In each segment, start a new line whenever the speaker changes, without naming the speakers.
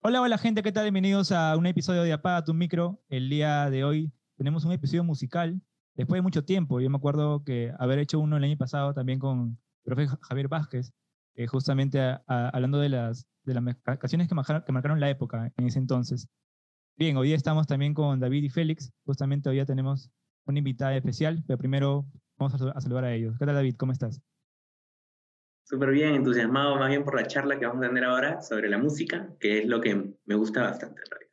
Hola, hola gente, ¿qué tal? Bienvenidos a un episodio de Apaga tu micro. El día de hoy tenemos un episodio musical después de mucho tiempo. Yo me acuerdo que haber hecho uno el año pasado también con el profe Javier Vázquez, eh, justamente hablando de las, de las canciones que marcaron, la época en ese entonces. Bien, hoy estamos también con David y Félix. Justamente hoy ya tenemos una invitada especial, pero primero vamos a, a saludar a ellos. ¿Qué tal David? ¿Cómo estás?
Súper bien, entusiasmado más bien por la charla que vamos a tener ahora sobre la música, que es lo que me gusta bastante en realidad.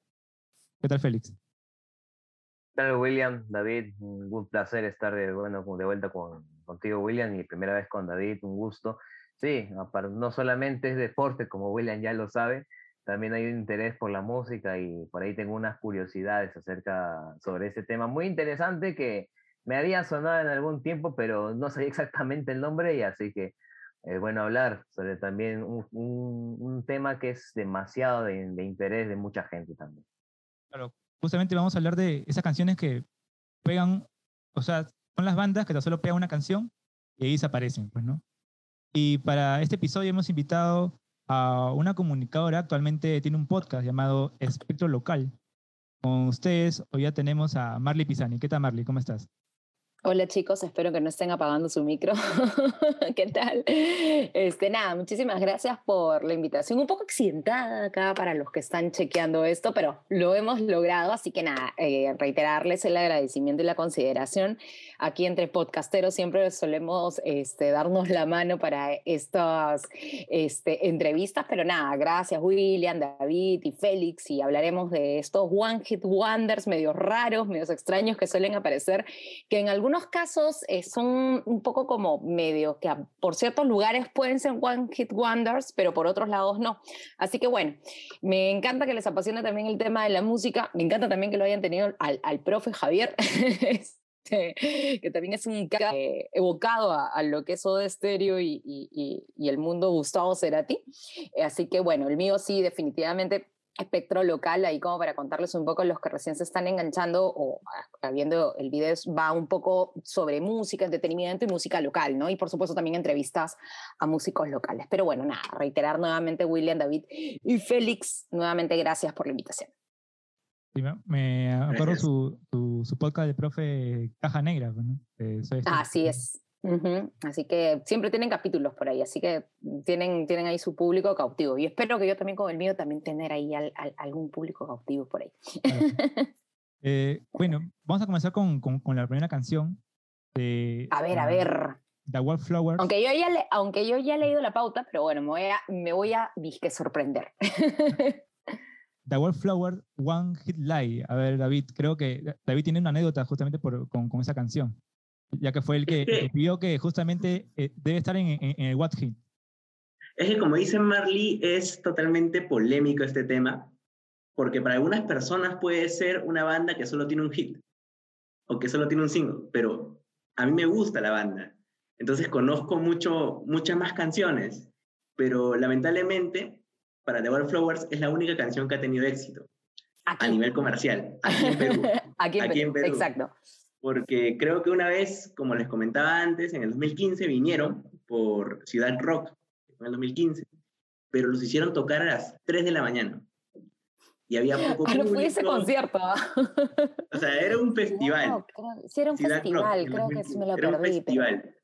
¿Qué tal, Félix? ¿Qué
tal, William? David, un placer estar de, bueno, de vuelta con, contigo, William, y primera vez con David, un gusto. Sí, no solamente es deporte, como William ya lo sabe, también hay un interés por la música y por ahí tengo unas curiosidades acerca sobre ese tema muy interesante que me había sonado en algún tiempo, pero no sabía exactamente el nombre y así que es bueno hablar sobre también un, un, tema que es demasiado de, de, interés de mucha gente también.
Claro, justamente vamos a hablar de esas canciones que pegan, o sea, son las bandas que tan solo pegan una canción y ahí desaparecen, pues, ¿no? Y para este episodio hemos invitado a una comunicadora, actualmente tiene un podcast llamado Espectro Local. Con ustedes, hoy ya tenemos a Marley Pisani. ¿Qué tal, Marley? ¿Cómo estás?
Hola chicos, espero que no estén apagando su micro. ¿Qué tal? Este, nada, muchísimas gracias por la invitación. Un poco accidentada acá para los que están chequeando esto, pero lo hemos logrado. Así que nada, eh, reiterarles el agradecimiento y la consideración. Aquí entre podcasteros siempre solemos este, darnos la mano para estas este, entrevistas, pero nada, gracias William, David y Félix. Y hablaremos de estos One Hit Wonders medio raros, medios extraños que suelen aparecer, que en algunos casos eh, son un poco como medio que por ciertos lugares pueden ser one hit wonders, pero por otros lados no. Así que bueno, me encanta que les apasione también el tema de la música, me encanta también que lo hayan tenido al, al profe Javier. Este, que también es un eh, evocado a, lo que es Soda Stereo y, y, y, el mundo Gustavo Cerati. Así que bueno, el mío sí, definitivamente espectro local, ahí como para contarles un poco los que recién se están enganchando o viendo el video, va un poco sobre música, entretenimiento y música local, ¿no? Y por supuesto también entrevistas a músicos locales. Pero bueno, nada, reiterar nuevamente William, David y Félix, nuevamente gracias por la invitación.
Sí, me acuerdo su, su, podcast de profe Caja Negra, ¿no?
Así es. Así que siempre tienen capítulos por ahí, así que tienen, tienen ahí su público cautivo. Y espero que yo también con el mío también tener ahí algún público cautivo por ahí.
Eh, bueno, vamos a comenzar con, con, la primera canción. De,
a ver, a ver.
The Wallflowers.
Aunque yo, ya le, aunque yo ya he leído la pauta, pero bueno, me voy a, me voy a disque sorprender.
The Wallflower One Hit Lie. A ver, David, creo que David tiene una anécdota justamente por, con, con esa canción ya que fue el que, vio que justamente eh, debe estar en, el What Hit.
Es que como dice Marley, es totalmente polémico este tema, porque para algunas personas puede ser una banda que solo tiene un hit o que solo tiene un single, pero a mí me gusta la banda, entonces conozco mucho, muchas más canciones, pero lamentablemente para The Wallflowers es la única canción que ha tenido éxito a nivel comercial, aquí en Perú.
aquí en Perú, exacto
porque creo que una vez, como les comentaba antes, en el 2015 vinieron por Ciudad Rock, en el 2015, pero los hicieron tocar a las 3 de la mañana. Y había poco
ah, no fui ese concierto.
o sea, era un festival.
No, sí, era un festival, creo que sí me lo era Un festival.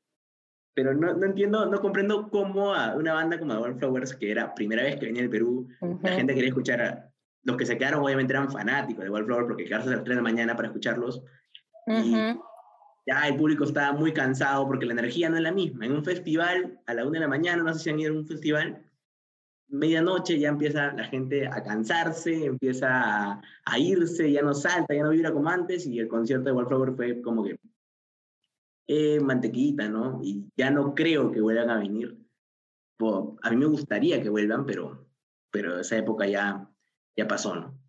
Pero, no, no, entiendo, no comprendo cómo a una banda como Wallflowers, que era primera vez que venía al Perú, la gente quería escuchar a, los que se quedaron obviamente eran fanáticos de Wallflowers porque quedarse a las 3 de la mañana para escucharlos ya el público estaba muy cansado porque la energía no es la misma. En un festival, a la una de la mañana, no sé si han ido a un festival, medianoche ya empieza la gente a cansarse, empieza a, irse, ya no salta, ya no vibra como antes, y el concierto de Wallflower fue como que eh, mantequita, ¿no? Y ya no creo que vuelvan a venir. a mí me gustaría que vuelvan, pero, pero esa época ya, ya pasó, ¿no?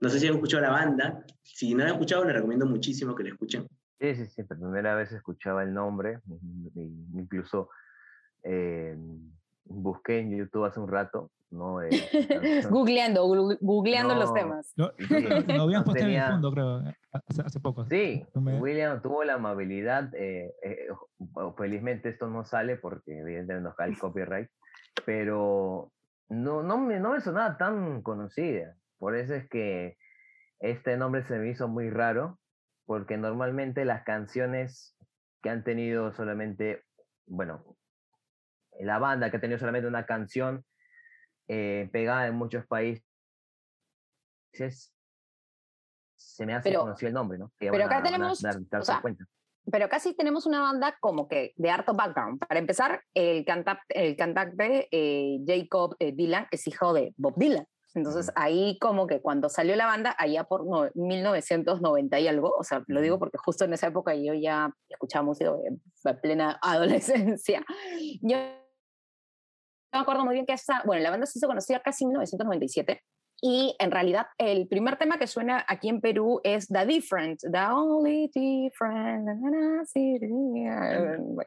No sé si han escuchado la banda. Si no la han escuchado, les recomiendo muchísimo que la escuchen.
Sí, sí, sí. Por primera vez escuchaba el nombre. Incluso eh, busqué en YouTube hace un rato. ¿no? Eh,
googleando, googleando los temas.
Lo, habíamos puesto en el fondo, creo, hace, poco.
Sí, William tuvo la amabilidad. Eh, felizmente esto no sale porque evidentemente nos cae el copyright. Pero no, no, me, no me sonaba tan conocida. Por eso es que este nombre se me hizo muy raro, porque normalmente las canciones que han tenido solamente, bueno, la banda que ha tenido solamente una canción eh, pegada en muchos países, se me hace
Pero-
conocido el nombre, ¿no? Que
pero acá
a-
tenemos,
dar-
o
darse
sea,
cuenta.
Pero casi tenemos una banda como que de harto background. Para empezar, el, canta, el cantante eh, Jacob eh, Dylan es hijo de Bob Dylan. Entonces ahí como que cuando salió la banda, allá por no- 1990 y algo, o sea, lo digo porque justo en esa época yo ya escuchaba música en en plena adolescencia. Yo me acuerdo muy bien que esa, bueno, la banda se hizo conocida casi en 1997 y en realidad el primer tema que suena aquí en Perú es The Different, The Only Different,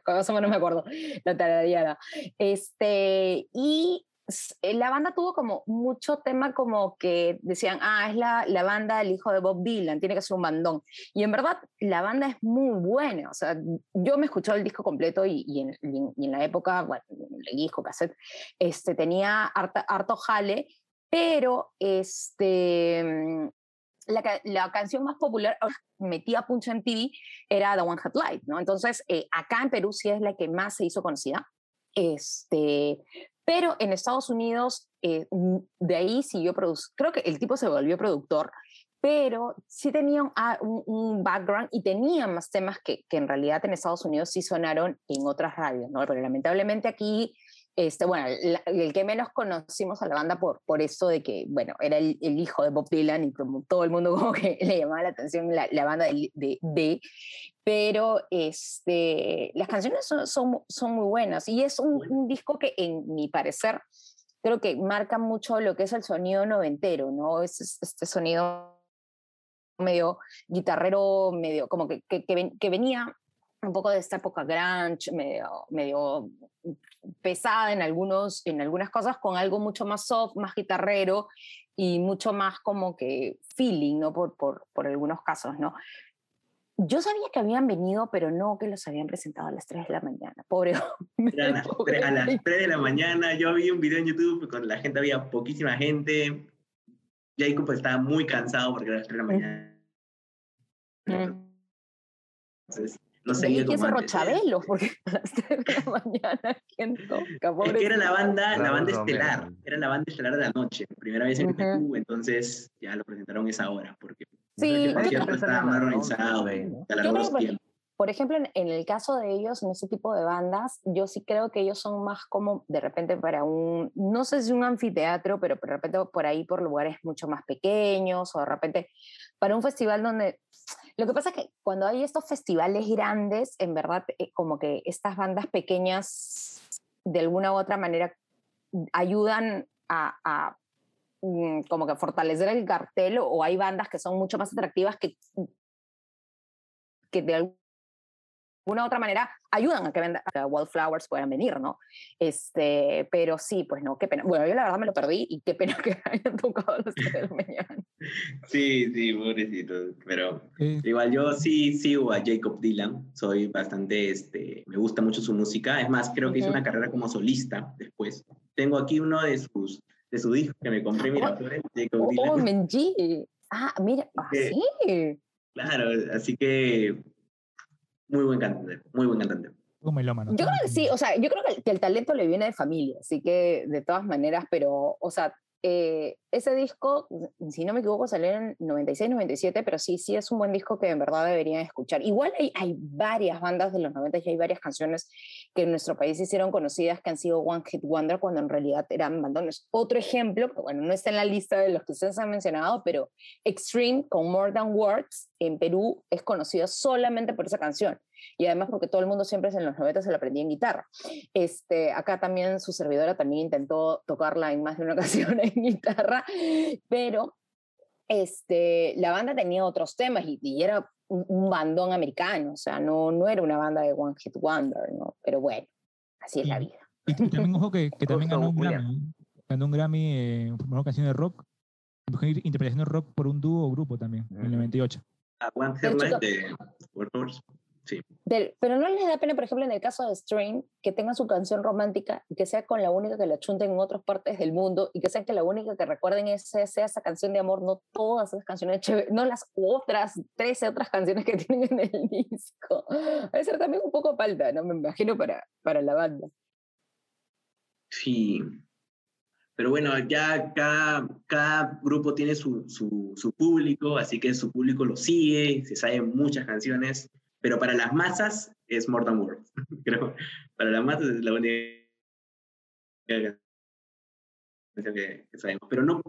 más o menos me acuerdo, la tarareada. Este, y la banda tuvo como mucho tema como que decían, ah, es la, la banda del hijo de Bob Dylan, tiene que ser un bandón. Y en verdad la banda es muy buena, o sea, yo me escuché el disco completo y, y en, la época, bueno, el disco, cassette, este, tenía harta- harto jale, pero este, mm, la, la canción más popular, metía punch en TV, era The One Hot Light, ¿no? Entonces, eh, acá en Perú sí es la que más se hizo conocida. Este, pero en Estados Unidos, eh, de ahí siguió produciendo, creo que el tipo se volvió productor, pero sí tenía ah, un- un background y tenía más temas que, que en realidad en Estados Unidos sí sonaron en otras radios, ¿no? Pero lamentablemente aquí, este, bueno, la- el que menos conocimos a la banda por, por eso de que, bueno, era el, el hijo de Bob Dylan y como todo el mundo como que le llamaba la atención la, la banda de, de, de- pero este, las canciones son, son, son muy buenas y es un, un disco que en mi parecer creo que marca mucho lo que es el sonido noventero, ¿no? Es es- este sonido medio guitarrero, medio como que, que, que ven- que venía un poco de esta época grunge, medio, medio pesada en, algunos, en algunas cosas, con algo mucho más soft, más guitarrero y mucho más como que feeling, ¿no? Por, por, por algunos casos, ¿no? Yo sabía que habían venido, pero no que los habían presentado a las 3 de la mañana. Pobre hombre,
Eran las
pobre
tre- a las
hombre.
3 de la mañana, yo vi un video en YouTube con la gente, había poquísima gente. Jacob pues, estaba muy cansado porque era las 3 de la mañana.
Mm.
Entonces, no seguía como.
Chabelo, porque a las 3 de la mañana, ¿quién toca?
Es que era la banda, la banda estelar, era la banda estelar de la noche, primera vez en
Ujú.
Perú, entonces ya lo presentaron esa hora, porque
Sí,
el
yo
estaba más organizado,
Yo.
Por ejemplo, en, en el caso de ellos, en ese tipo de bandas, yo sí creo que ellos son más como de repente para un, no sé si un anfiteatro, pero de repente por ahí por lugares mucho más pequeños o de repente para un festival donde... Lo que pasa es que cuando hay estos festivales grandes, en verdad, eh, como que estas bandas pequeñas, de alguna u otra manera, ayudan a, a, mm, como que fortalecer el cartel o hay bandas que son mucho más atractivas que que de alguna u otra manera ayudan a que, venda, a que Wildflowers puedan venir, ¿no? Este, pero sí, pues no, qué pena. Bueno, yo la verdad me lo perdí y qué pena que hayan tocado a las 3 de la mañana.
Sí, sí, pobrecito, pero
Eh,
igual yo sí sigo a Jacob Dylan, soy bastante, este, me gusta mucho su música, es más, creo que hizo
Ujú.
una carrera como solista después. Tengo aquí uno de sus, de su disco que me compré, mira,
Oh.
Jacob
Oh,
Dylan.
oh, Menji. Ah, mira, ah,
Sí.
sí.
Claro, así que muy buen cantante, muy buen cantante.
un melómano.
Yo creo que sí, o sea, yo creo que, que el talento le viene de familia, así que de todas maneras, pero, o sea, eh, ese disco, si no me equivoco, salió en 96, 97, pero sí, sí es un buen disco que en verdad deberían escuchar. Igual hay, hay varias bandas de los 90 y hay varias canciones que en nuestro país se hicieron conocidas que han sido One Hit Wonder cuando en realidad eran bandones. Otro ejemplo, que bueno, no está en la lista de los que ustedes han mencionado, pero Extreme con More Than Words en Perú es conocido solamente por esa canción y además porque todo el mundo siempre en los 90 se la aprendía en guitarra. Este, acá también su servidora también intentó tocarla en más de una ocasión en guitarra, pero este, la banda tenía otros temas y, y era un, un bandón americano, o sea, no, no era una banda de One Hit Wonder, ¿no? Pero bueno, así es la
Y-
vida.
Y, también, ojo, que, que también ganó un. Grammy. Ganó un Grammy eh, por mejor canción de rock. Interpretación de rock por un dúo o grupo también, en el
Ujú.
98.
A One
Pero
Headlight
pero no les da pena, por ejemplo, en el caso de Strain, que tenga su canción romántica y que sea con la única que la chunten en otras partes del mundo y que sea que la única que recuerden ese, sea esa canción de amor, no todas esas canciones chéveres, no las otras 13 otras canciones que tienen en el disco. Va a ser también un poco falta, ¿no? Me imagino para, para la banda.
Sí. Pero bueno, ya cada, cada grupo tiene su, su, su público, así que su público lo sigue, se saben muchas canciones pero para las masas es Mortal World. Creo, para las masas es la única canción que, sabemos. Pero no,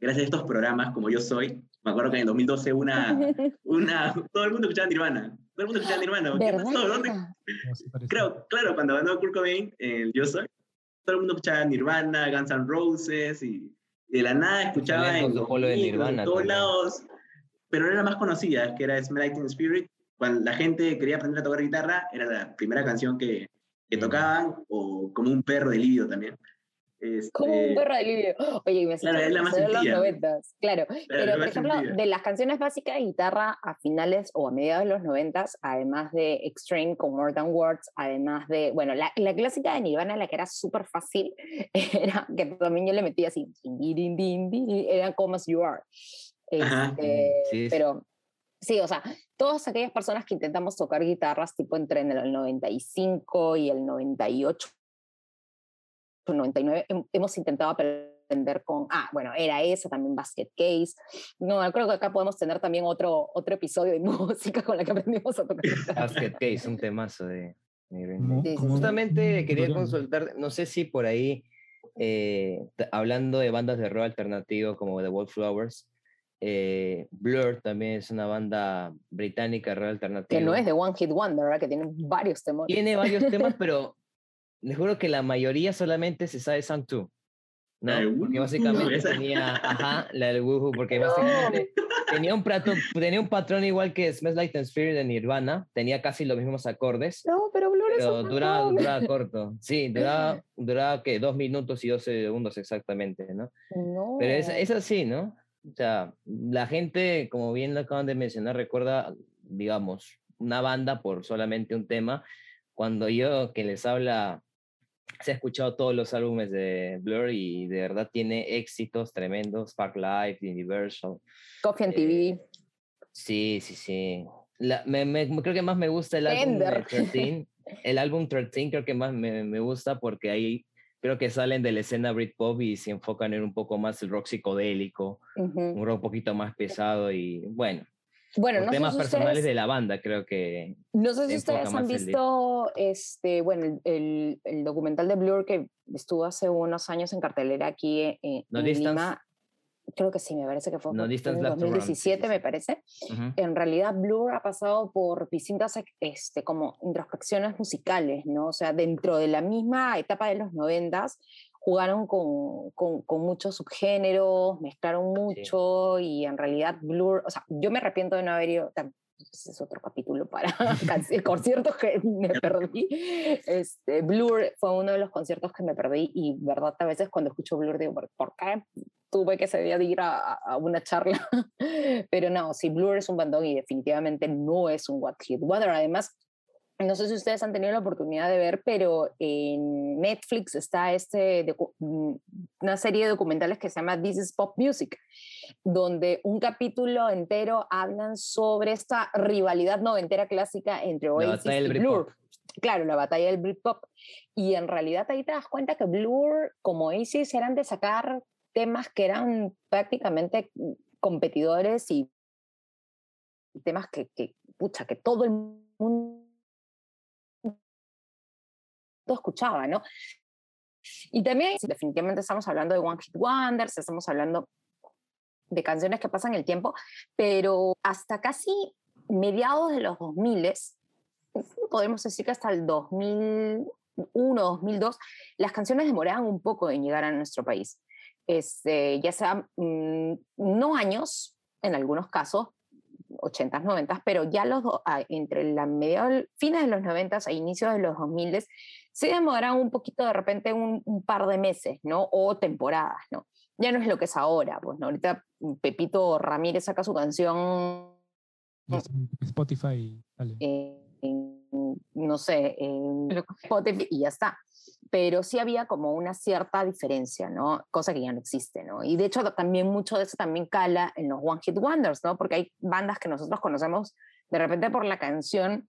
gracias a estos programas, como yo soy, me acuerdo que en 2012 una, una, todo el mundo escuchaba Nirvana. Todo el mundo escuchaba Nirvana. ¿Qué pasó? ¿Dónde? Creo, claro, cuando ganó Kurt Cobain, el Yo Soy, todo el mundo escuchaba Nirvana, Guns N' Roses, y, de la nada escuchaba en, en todos lados, pero era la más conocida, que era Smell Like Spirit, cuando la gente quería aprender a tocar guitarra, era la primera canción que, que tocaban, o como un perro de lidio también.
como un este perro de lidio. Oye, me
claro, es la más
los noventas, claro. Pero, por ejemplo, de las canciones básicas de guitarra a finales o a mediados de los noventas, además de Extreme con More Than Words, además de, bueno, la, la clásica de Nirvana, la que era súper fácil, era que también yo le metía así, era Come As You Are. Este, sí, pero Sí, o sea, todas aquellas personas que intentamos tocar guitarras tipo entre el 95 y el 98, 99, hemos intentado aprender con, ah, bueno, era esa también Basket Case. No, creo que acá podemos tener también otro, otro episodio de música con la que aprendimos a tocar.
Basket Case, un temazo de... Justamente quería consultar, no sé si por ahí, eh, hablando de bandas de rock alternativo como The Wallflowers, eh, Blur también es una banda británica real alternativa.
Que no es de One Hit Wonder, ¿verdad? Que tiene varios temas.
Tiene varios temas, pero les juro que la mayoría solamente se sabe Song 2. ¿no? Porque básicamente tenía, ajá, la del Woohoo, porque básicamente tenía un, prato, tenía un patrón igual que Smells Like Teen Spirit de Nirvana, tenía casi los mismos acordes.
No, pero Blur
pero es duraba, duraba corto. Sí, duraba, duraba que dos minutos y 12 segundos exactamente, ¿no?
No.
Pero es, es así, ¿no? O sea, la gente, como bien lo acaban de mencionar, recuerda, digamos, una banda por solamente un tema. Cuando yo que les habla, se ha escuchado todos los álbumes de Blur y de verdad tiene éxitos tremendos, Spark Life, Universal.
Coffee and TV.
Eh, sí, sí, sí. me, creo que más me gusta el álbum 13. El álbum 13 creo que más me, me gusta porque ahí creo que salen de la escena Britpop y se enfocan en un poco más el rock psicodélico, un rock un poquito más pesado y bueno.
Bueno,
no temas personales de la banda, creo que.
No sé si ustedes han visto este, bueno, el, el, documental de Blur que estuvo hace unos años en cartelera aquí en, en Lima creo que sí, me parece que fue en 2017, me parece. En realidad, Blur ha pasado por distintas este, como introspecciones musicales, ¿no? O sea, dentro de la misma etapa de los noventas, jugaron con, con, con, muchos subgéneros, mezclaron mucho y en realidad Blur, o sea, yo me arrepiento de no haber ido, ese es otro capítulo para conciertos que me perdí. Este, Blur fue uno de los conciertos que me perdí y verdad a veces cuando escucho Blur digo, ¿por, qué tuve que de ir a, a, una charla? Pero no, si Blur es un bandón y definitivamente no es un What Hit Wonder. Además, no sé si ustedes han tenido la oportunidad de ver, pero en Netflix está este, mm, una serie de documentales que se llama This is Pop Music, donde un capítulo entero hablan sobre esta rivalidad noventera clásica entre Oasis y Blur. Claro, la batalla del Britpop. Y en realidad ahí te das cuenta que Blur, como Oasis, eran de sacar temas que eran prácticamente competidores y temas que, que pucha, que todo el mundo escuchaba, ¿no? Y también, definitivamente estamos hablando de One Hit Wonders, estamos hablando de canciones que pasan el tiempo, pero hasta casi mediados de los 2000, podemos decir que hasta el 2001, 2002, las canciones demoraban un poco en llegar a nuestro país. Este, ya sea mm, no años, en algunos casos, 80s, 90s, pero ya los entre la media, fines de los 90s a inicios de los 2000 se demoran un poquito de repente un, par de meses, ¿no? O temporadas, ¿no? Ya no es lo que es ahora, pues, ¿no? Ahorita Pepito Ramírez saca su canción...
Spotify,
eh, no sé, en Spotify y ya está. Pero sí había como una cierta diferencia, ¿no? Cosa que ya no existe, ¿no? Y de hecho también mucho de eso también cala en los One Hit Wonders, ¿no? Porque hay bandas que nosotros conocemos de repente por la canción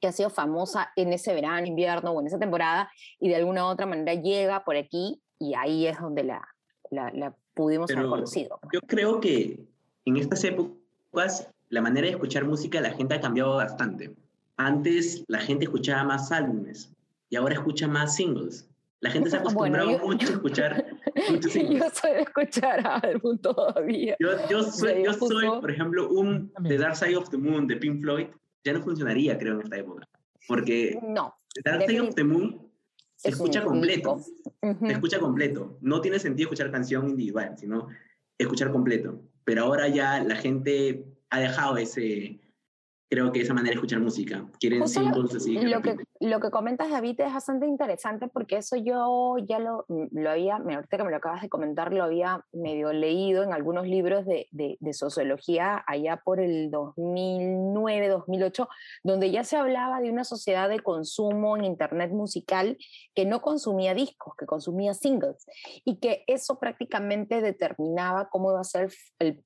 que ha sido famosa en ese verano, invierno o en esa temporada y de alguna u otra manera llega por aquí y ahí es donde la, la, la pudimos haber conocido.
Yo creo que en estas épocas la manera de escuchar música la gente ha cambiado bastante. Antes la gente escuchaba más álbumes y ahora escucha más singles. La gente se ha acostumbrado mucho a escuchar muchos singles.
Yo soy de escuchar álbum todavía.
Yo, yo soy, yo soy, por ejemplo, un The Dark Side of the Moon de Pink Floyd. Ya no funcionaría, creo, en esta época. Porque
no,
The Dark Side of the Moon se escucha completo. Se escucha completo. No tiene sentido escuchar canción individual, sino escuchar completo. Pero ahora ya la gente ha dejado ese, creo que esa manera de escuchar música. Quieren símbolos así.
Lo que, lo que comentas, David, es bastante interesante porque eso yo ya lo, lo había, ahorita que me lo acabas de comentar, lo había medio leído en algunos libros de, de, de sociología allá por el 2009, 2008, donde ya se hablaba de una sociedad de consumo en Internet musical que no consumía discos, que consumía singles, y que eso prácticamente determinaba cómo iba a ser el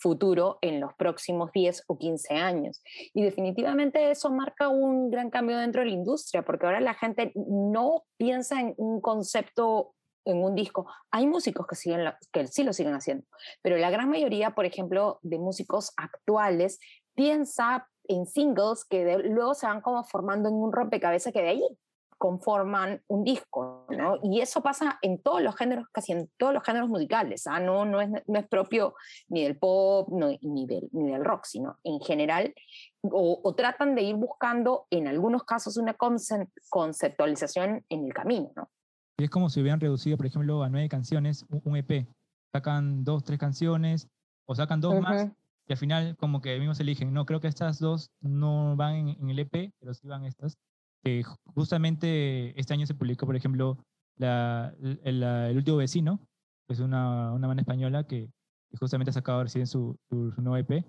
futuro en los próximos 10 o 15 años. Y definitivamente eso marca un gran cambio dentro de la industria, porque ahora la gente no piensa en un concepto en un disco. Hay músicos que, siguen que sí lo siguen haciendo, pero la gran mayoría, por ejemplo, de músicos actuales piensa en singles que luego se van como formando en un rompecabezas que de ahí conforman un disco, ¿no? Y eso pasa en todos los géneros, casi en todos los géneros musicales, ¿ah? no, no, es, no es propio ni del pop ni, del, ni del rock, sino en general, o, tratan de ir buscando en algunos casos una conceptualización en el camino, ¿no?
Y es como si hubieran reducido, por ejemplo, a nueve canciones un EP. Sacan dos, tres canciones, o sacan dos más, y al final como que mismos eligen, no, creo que estas dos no van en, en el EP, pero sí van estas que justamente este año se publicó, por ejemplo, el, último vecino, que es una, una banda española que, justamente ha sacado recién su, su, nuevo EP.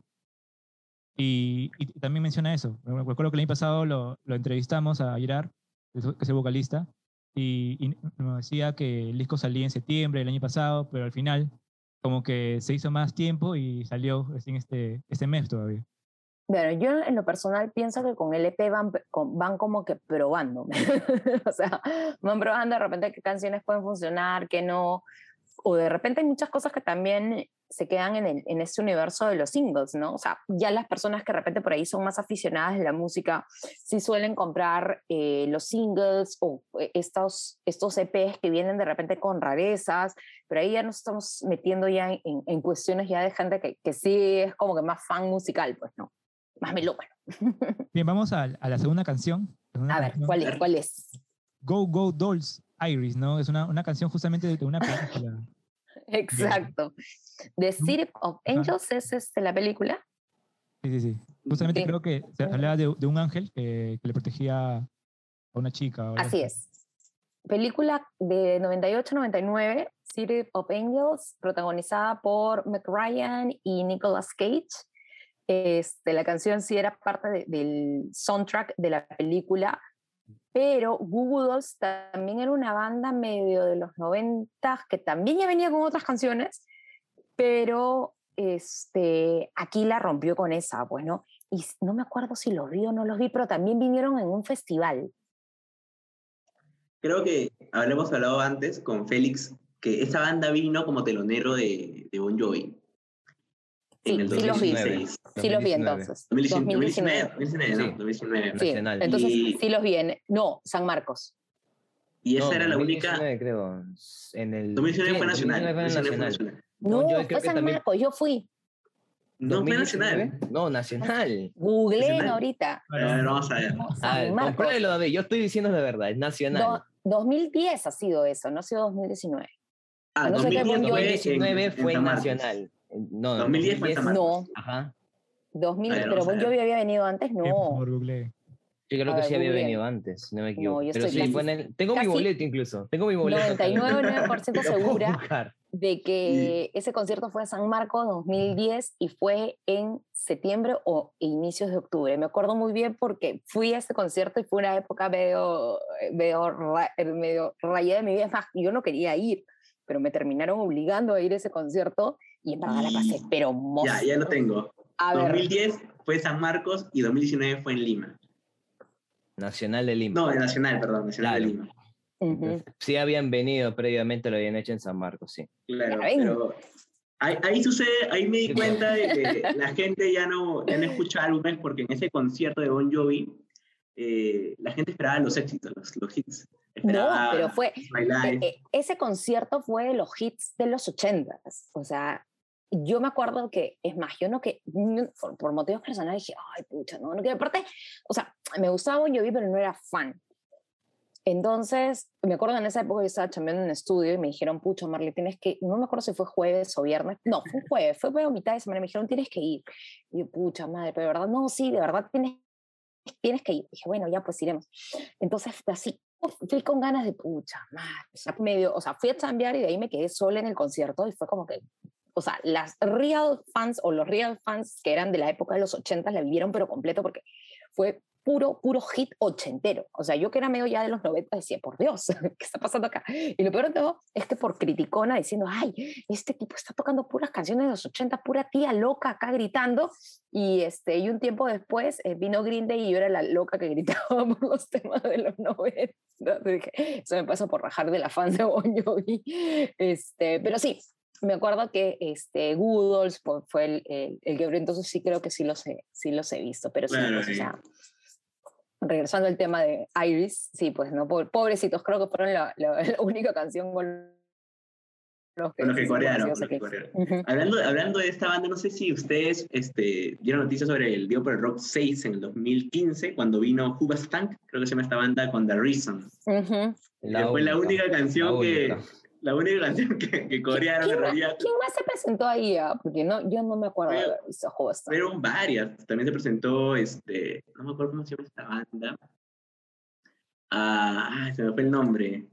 Y, también menciona eso. Me acuerdo que el año pasado lo, lo entrevistamos a Gerard, que es el vocalista, y, y, nos decía que el disco salía en septiembre del año pasado, pero al final como que se hizo más tiempo y salió en este, este mes todavía.
Bueno, yo en lo personal pienso que con LP van, van como que probando. o sea, van probando de repente qué canciones pueden funcionar, qué no. O de repente hay muchas cosas que también se quedan en, el, en ese universo de los singles, ¿no? O sea, ya las personas que de repente por ahí son más aficionadas de la música, sí suelen comprar eh, los singles o eh, estos, estos EPs que vienen de repente con rarezas, pero ahí ya nos estamos metiendo ya en, en cuestiones ya de gente que, que sí es como que más fan musical, pues, ¿no? Más melómano.
Bien, vamos a, a la segunda canción.
a ver, ¿cuál es? ¿cuál es?
Go Go Dolls Iris, ¿no? Es una, una canción justamente de una película.
Exacto. The City of Angels es este, la película.
Sí, sí, sí. Justamente creo que se hablaba de, de un ángel que, que, le protegía a una chica.
Así es. Película de 98-99, City of Angels, protagonizada por Meg Ryan y Nicolas Cage. Este, la canción sí era parte del soundtrack de la película, pero Google Dolls también era una banda medio de los 90 que también ya venía con otras canciones, pero este, aquí la rompió con esa, pues, ¿no? Y no me acuerdo si los vi o no los vi, pero también vinieron en un festival.
Creo que hablamos hablado antes con Félix que esa banda vino como telonero de, de Bon Jovi.
Sí, sí los vi. Sí los vi entonces.
2019. 2019,
2019. Sí, entonces sí los vi en... No, San Marcos.
Y esa era la única...
creo. En el...
2019 fue nacional. 2019 fue nacional.
No, yo fue San Marcos, yo fui.
No, fue nacional.
No, nacional.
Googleen ahorita.
Bueno, vamos a ver.
Ah, compruébelo, David. Yo estoy diciendo de verdad, es nacional.
2010 ha sido eso, no ha sido 2019.
Ah, no
2019 fue nacional. No,
2010 fue
No. Ajá. 2000, pero Bon Jovi había venido antes, no.
Yo creo
A
que
ver,
sí había venido antes, no me
No,
equivoco.
yo
Pero sí, fue en
casi-
el- tengo mi boleto incluso. Tengo mi boleto. acá.
99,9%
Lo puedo
segura
buscar.
de que ese concierto fue en San Marcos 2010 y fue en septiembre o inicios de octubre. Me acuerdo muy bien porque fui a ese concierto y fue una época medio, medio, medio rayada de mi vida. Yo no quería ir, pero me terminaron obligando a ir a ese concierto y en verdad la pasé, pero mozo.
Ya, ya lo tengo.
A ver,
2010 fue San Marcos y 2019 fue en Lima.
Nacional de Lima.
No, en Nacional, perdón, Nacional
Claro.
de Lima.
Sí habían venido previamente, lo habían hecho en San Marcos, sí.
Claro, pero ahí, ahí sucede, ahí me di cuenta de que la gente ya no, ya no escucha álbumes porque en ese concierto de Bon Jovi eh, la gente esperaba los éxitos, los, los hits.
No, pero fue,
My Life.
Eh, eh, ese concierto fue de los hits de los ochentas. O sea, yo me acuerdo que, es más, yo no que, por, por motivos personales dije, ay, pucha, no, no quiero. Aparte, o sea, me gustaba Bon Jovi, pero no era fan. Entonces, me acuerdo en esa época yo estaba chambeando en un estudio y me dijeron, pucha, Marley, tienes que, no me acuerdo si fue jueves o viernes, no, fue un jueves, fue a mitad de semana, me dijeron, tienes que ir. Y yo, pucha, madre, pero de verdad, no, sí, de verdad tienes, tienes que ir. dije, bueno, ya pues iremos. Entonces, así, fui con ganas de, pucha, madre, o sea, medio, o sea, fui a chambear y de ahí me quedé sola en el concierto y fue como que, o sea, las real fans o los real fans que eran de la época de los 80 la vivieron pero completo porque fue puro, puro hit ochentero. O sea, yo que era medio ya de los 90 decía, por Dios, ¿qué está pasando acá? Y lo peor de todo es que por criticona diciendo, ay, este tipo está tocando puras canciones de los 80, pura tía loca acá gritando. Y, este, y un tiempo después eh, vino Green Day y yo era la loca que gritaba por los temas de los 90. Entonces dije, eso me pasa por rajar de la fan de Bon Jovi. Este, pero sí, me acuerdo que este, Goodles fue, el, el, el que abrió, entonces sí creo que sí los he, sí los he visto, pero sí,
Claro,
pues, o sea, regresando al tema de Iris, sí, pues no, Pobre- pobrecitos, creo que fueron la, la, la única canción con los que,
Con los que corearon, los que. Hablando, hablando de esta banda, no sé si ustedes este, dieron noticias sobre el Dio por el Rock 6 en el 2015, cuando vino Huba Stank, creo que se llama esta banda, con The Reason. Que fue la única canción
la
que,
única.
La única canción que, que corearon en
¿Quién, más,
realidad.
quién más se presentó ahí? ah? Porque no, yo no me acuerdo de
Fue-
haber visto a Houston.
Fueron varias. También se presentó, este, no me acuerdo cómo se llama esta banda. Ah, ah, se me fue el nombre.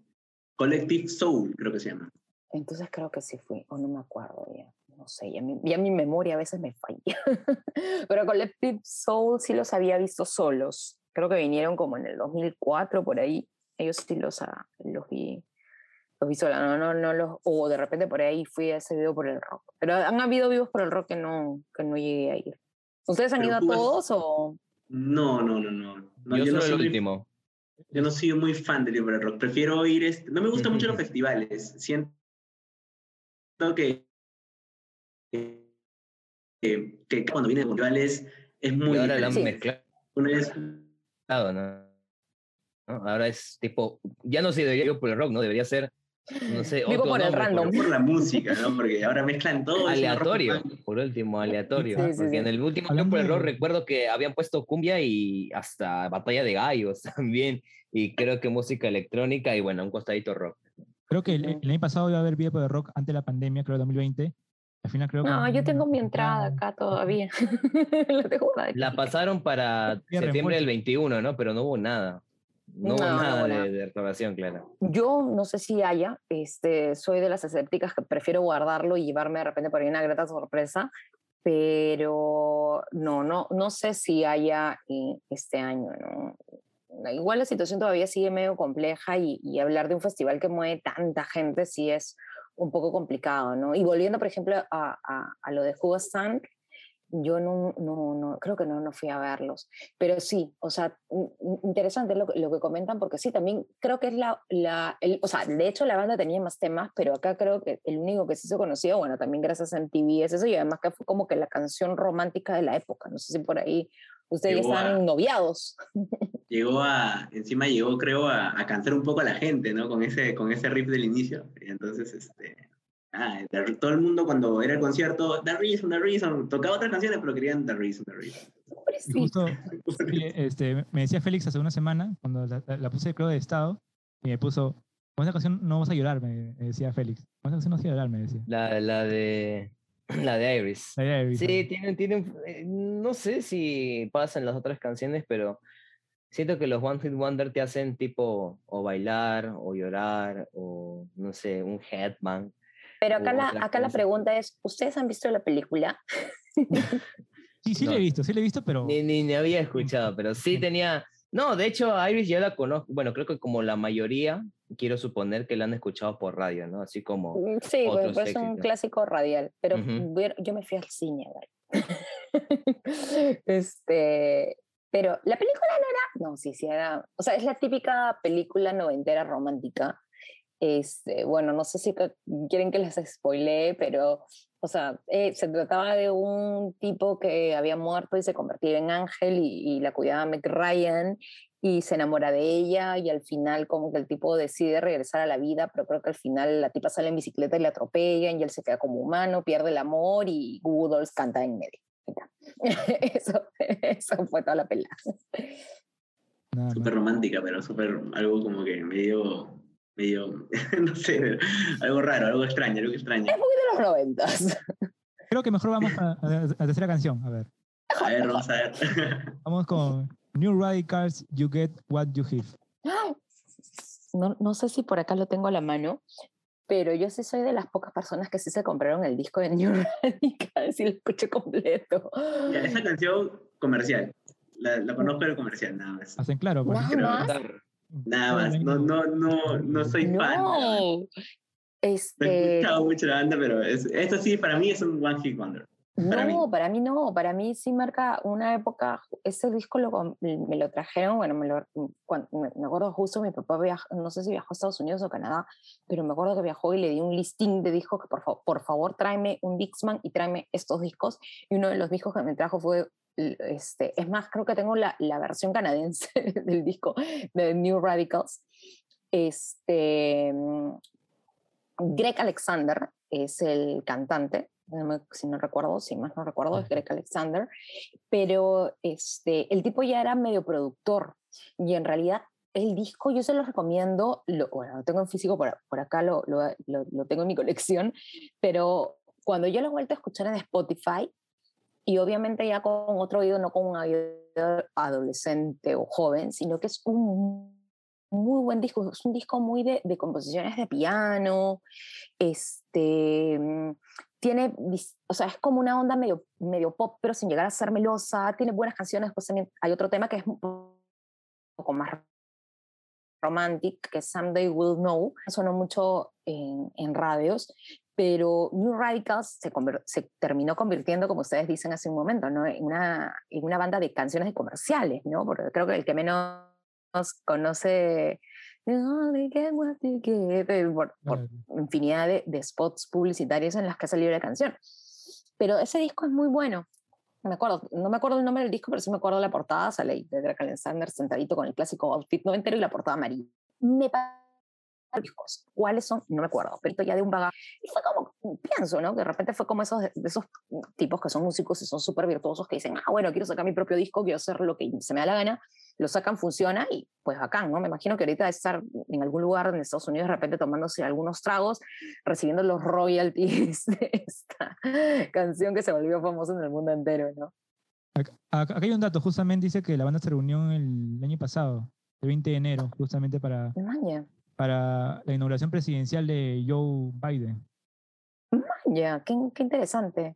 Collective Soul, creo que se llama.
Entonces creo que sí fui, o no me acuerdo ya. No sé, ya mi, ya mi memoria a veces me falla. Pero Collective Soul sí los había visto solos. Creo que vinieron como en el 2004 por ahí. Ellos sí los, ah, los vi. Los vi sola, no, no, no los. O de repente por ahí fui a ese video por el rock. Pero han habido vivos por el rock que no, que no llegué a ir. ¿Ustedes han
Pero
ido a
has-
todos o.?
No, no, no, no. no
yo,
yo, no
solo el
soy,
último.
yo no soy muy fan del Dio Rock. Prefiero ir. Este, no me gustan mucho los festivales. Siento que. que, que cuando viene de festivales es
Y
muy.
ahora la han
Sí.
mezclado. Ahora es tipo, ya no sé, debería ir por el rock, ¿no? Debería ser, no sé,
Vivo
otro
por el
nombre,
random.
por la música, ¿no? Porque ahora mezclan todo.
Aleatorio, por último, aleatorio.
Sí, sí,
porque
sí.
en el último
Hablando
por el rock
de-
recuerdo que habían puesto cumbia y hasta batalla de gallos también. Y creo que música electrónica y bueno, un costadito rock.
Creo que el, el año pasado iba a haber Vida por el Rock antes de la pandemia, creo 2020. Al final creo que...
No, yo tengo mi entrada acá todavía. La
La pasaron para septiembre del
reembolso.
21, ¿no? Pero no hubo nada. No,
No, no
nada de, de renovación, claro.
Yo no sé si haya, este, soy de las escépticas que prefiero guardarlo y llevarme de repente por ahí una grata sorpresa, pero no, no, no sé si haya eh, este año, ¿no? Igual la situación todavía sigue medio compleja y, y hablar de un festival que mueve tanta gente sí es un poco complicado, ¿no? Y volviendo, por ejemplo, a, a, a lo de Hugo Stank, yo no, no, no, creo que no, no fui a verlos. Pero sí, o sea, in- in- interesante lo, que- lo que comentan, porque sí, también creo que es la, la el- o sea, de hecho la banda tenía más temas, pero acá creo que el único que se hizo conocido, bueno, también gracias a MTV es eso, y además que fue como que la canción romántica de la época, no sé si por ahí ustedes
a-
noviados.
llegó a, encima llegó creo a, a cansar un poco a la gente, ¿no? Con ese, con ese riff del inicio. Y entonces, este, ah, todo el mundo cuando era el concierto, The Reason, The Reason, tocaba otras canciones, pero querían The Reason, The Reason.
Y justo sí, este, me decía Félix hace una semana, cuando la, la- la puse creo de estado, y me puso, con esa canción no vas a llorar, me decía Félix. Con esa canción no vas a llorar, me decía.
La, la de la de Iris.
La de Visa.
Sí, tienen, tienen, eh, no sé si pasan las otras canciones, pero siento que los One Hit Wonder te hacen tipo o bailar o llorar o no sé, un headbang.
Pero acá, la, acá la pregunta es, ¿ustedes han visto la película?
Sí, sí
No.
le he visto, sí le he visto, pero
Ni, ni, ni había escuchado, pero sí tenía... No, de hecho, Iris ya la conozco, bueno, creo que como la mayoría, quiero suponer que la han escuchado por radio, ¿no? Así como...
Mm, Sí, pues es un clásico radial, pero
Ujú.
ver- yo me fui al cine este, pero la película no era, no, sí, sí era, o sea, es la típica película noventera romántica. Este, bueno, no sé si quieren que les spoilee, pero, o sea, eh, se trataba de un tipo que había muerto y se convertía en ángel y, y la cuidaba Meg Ryan y se enamora de ella y al final como que el tipo decide regresar a la vida, pero creo que al final la tipa sale en bicicleta y le atropellan y él se queda como humano, pierde el amor y Google Dolls canta en medio. Eso, eso fue toda la
más.
Súper romántica, pero súper algo como que medio, medio, no sé, algo raro, algo extraño, algo extraño.
Es muy de los noventas.
Creo que mejor vamos a, a la tercera canción. A ver,
A ver, vamos a ver.
vamos con New Radicals, You Get What You Give.
No, no sé si por acá lo tengo a la mano, pero yo sí soy de las pocas personas que sí se compraron el disco de New Radicals y lo escuché completo.
Ya, esa canción comercial. La, la conozco pero comercial, nada más.
Hacen claro, pues.
Nada
creo.
más.
Nada más. No, no, no, no soy fan. nada más.
No.
No he
Este,
escuchado mucho la banda, pero es, esto sí, para mí es un One Hit Wonder. para mí.
no, para mí no, para mí sí marca una época, ese disco lo, me lo trajeron, bueno, me, lo, cuan- me, me acuerdo justo mi papá viajó, no sé si viajó a Estados Unidos o Canadá, pero me acuerdo que viajó y le di un listing de discos que por, fa- por favor tráeme un Dixman y tráeme estos discos, y uno de los discos que me trajo fue, este, es más, creo que tengo la, la versión canadiense del disco de New Radicals, este, mm, Greg Alexander es el cantante, no me- si no recuerdo, si más no recuerdo, es Greg Alexander, pero este, el tipo ya era medio productor y en realidad el disco yo se lo recomiendo, lo, bueno, lo tengo en físico por, por acá, lo, lo, lo- lo tengo en mi colección, pero cuando yo lo he vuelto a escuchar en Spotify, y obviamente ya con otro oído, no con un oído adolescente o joven, sino que es un muy buen disco, es un disco muy de, de composiciones de piano, este, mm, tiene, o sea, es como una onda medio, medio pop, pero sin llegar a ser melosa, tiene buenas canciones, pues también hay otro tema que es un poco más romantic, que Someday We'll Know, sonó mucho en radios, pero New Radicals se, se terminó convirtiendo, como ustedes dicen hace un momento, ¿no? en, una, en una banda de canciones de comerciales, ¿no? porque creo que el que menos conoce eh, por, por infinidad de, de spots publicitarios en las que ha salido la canción. Pero ese disco es muy bueno. Me acuerdo, no me acuerdo el nombre del disco, pero sí me acuerdo la portada, sale de Drake Alexander sentadito con el clásico outfit noventero y la portada amarilla. Me pa- ¿Cuáles son? No me acuerdo, pero ya de un bagaje. Y fue como, pienso, ¿no? Que de repente fue como esos, de esos tipos que son músicos y son súper virtuosos que dicen, ah, bueno, quiero sacar mi propio disco, quiero hacer lo que se me da la gana, lo sacan, funciona y pues bacán, ¿no? Me imagino que ahorita estar en algún lugar en Estados Unidos de repente tomándose algunos tragos, recibiendo los royalties de esta canción que se volvió famosa en el mundo entero, ¿no?
Acá, acá hay un dato, justamente dice que la banda se reunió el año pasado, el 20 de enero, justamente para,
Maña,
para la inauguración presidencial de Joe Biden.
maña, qué, qué interesante.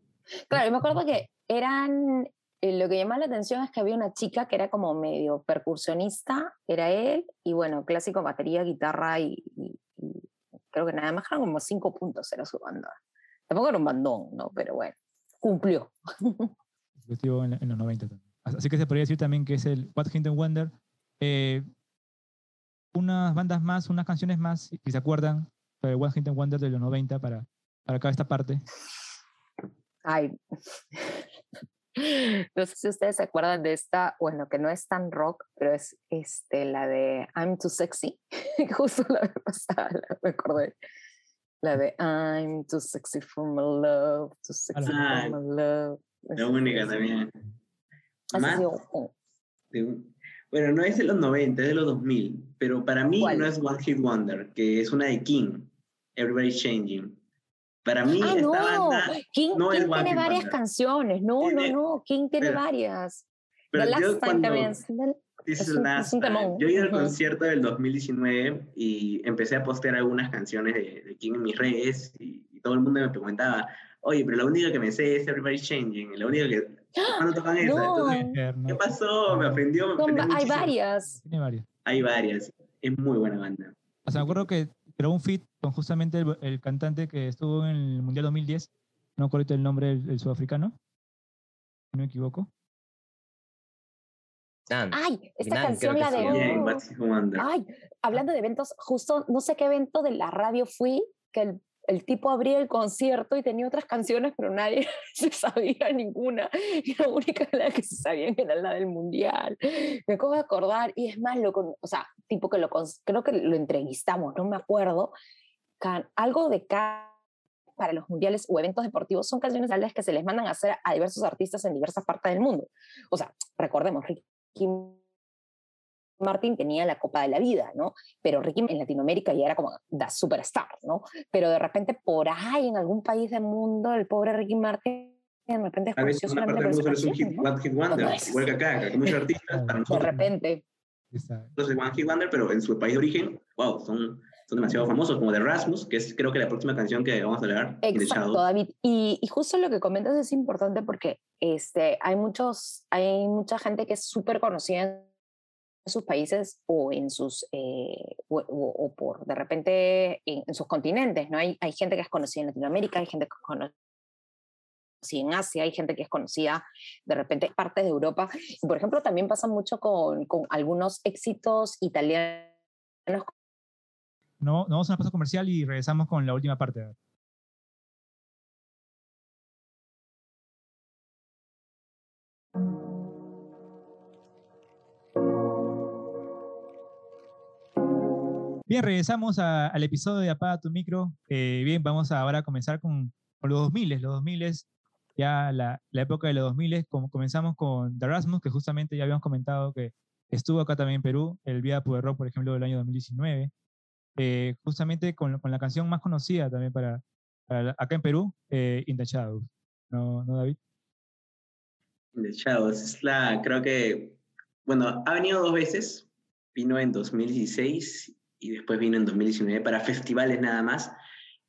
Claro, yo me acuerdo que eran, eh, lo que llamaba la atención es que había una chica que era como medio percusionista, era él, y bueno, clásico, batería, guitarra y, y- y creo que nada más eran como cinco puntos era su banda. Tampoco era un bandón, ¿no? Pero bueno, cumplió.
Estuvo en, en los 90 también. Así que se podría decir también que es el What Hit and Wonder. Eh, unas bandas más, unas canciones más, si se acuerdan, para el and Wonder de los 90 para, para acá esta parte.
Ay. No sé si ustedes se acuerdan de esta, bueno, que no es tan rock, pero es este, la de I'm Too Sexy. Justo la vez pasada la me acordé. La de I'm too sexy for my love, too sexy
Ah,
for my love.
La única también. Más
oh,
de un- bueno, no es de los 90, es de los 2000, pero para mí
¿Cuál?
no es One Hit Wonder, que es una de King, Everybody's Changing. Para mí
Ah,
esta
no,
banda,
King,
no es
King
One
tiene varias
Wonder.
canciones. No,
Tiene-
no, no, King tiene
pero-
varias.
pero
The
yo
Last Time también.
This
Es
is
un-
Last
es
Time. Yo he ido al
Ujú.
concierto del 2019 y empecé a postear algunas canciones de, de King en mis redes y, y todo el mundo me preguntaba, oye, pero la única que me sé es Everybody's Changing, la única que... ¿Cuándo tocan esa?
No.
Entonces, ¿qué pasó? Me ofendió, me ofendió
hay varias.
Tiene varias.
Hay varias. Es muy buena banda.
O sea, me acuerdo que creó un feat con justamente el, el cantante que estuvo en el Mundial 2010. No recuerdo el nombre del, del sudafricano. Si no me equivoco.
Nan.
Ay, esta
Nan,
canción la de...
Bien.
Ay, hablando de eventos, justo no sé qué evento de la radio fui, que el, el tipo abría el concierto y tenía otras canciones, pero nadie se sabía ninguna. Y la única que se sabían era la del mundial. Me acabo de acordar, y es más, lo o sea, tipo que lo creo que lo entrevistamos, no me acuerdo. Can- algo de para los mundiales o eventos deportivos son canciones reales que se les mandan a hacer a diversos artistas en diversas partes del mundo. O sea, recordemos, Ricky Martin tenía la Copa de la Vida, ¿no? Pero Ricky en Latinoamérica ya era como the superstar, ¿no? Pero de repente por ahí en algún país del mundo el pobre Ricky Martin de repente
A veces
conoció
una parte
solamente
del
por
mundo es un
canción,
hit,
¿no?
one hit wonder, igual que acá, que muchos artistas, para
De
nosotros
repente.
Está-
nosotros es one hit wonder, pero en su país de origen, wow, son, son demasiado famosos, como The Rasmus, que es creo que la próxima canción que vamos a hablar,
Exacto. David. Y, y justo lo que comentas es importante porque este, hay, muchos, hay mucha gente que es súper conocida sus países o en sus eh, o, por de repente en, sus continentes, ¿no? Hay, hay gente que es conocida en Latinoamérica, hay gente que es conocida en Asia, hay gente que es conocida de repente en partes de Europa. Por ejemplo, también pasa mucho con, con algunos éxitos italianos
No, no vamos a una pausa comercial y regresamos con la última parte. Bien, regresamos a- al episodio de Apaga tu micro. Eh, bien, vamos a ahora a comenzar con, con los 2000, los 2000, ya la, la época de los 2000, como comenzamos con The Rasmus, que justamente ya habíamos comentado que estuvo acá también en Perú, el Vía Poder Rock, por ejemplo, del año 2019 eh, justamente con, con la canción más conocida también para, para acá en Perú, eh, In the Shadows. ¿No, ¿No, David?
In the Shadows. Es la, creo que, bueno, ha venido dos veces. Vino en 2016 y después vino en 2019 para festivales nada más.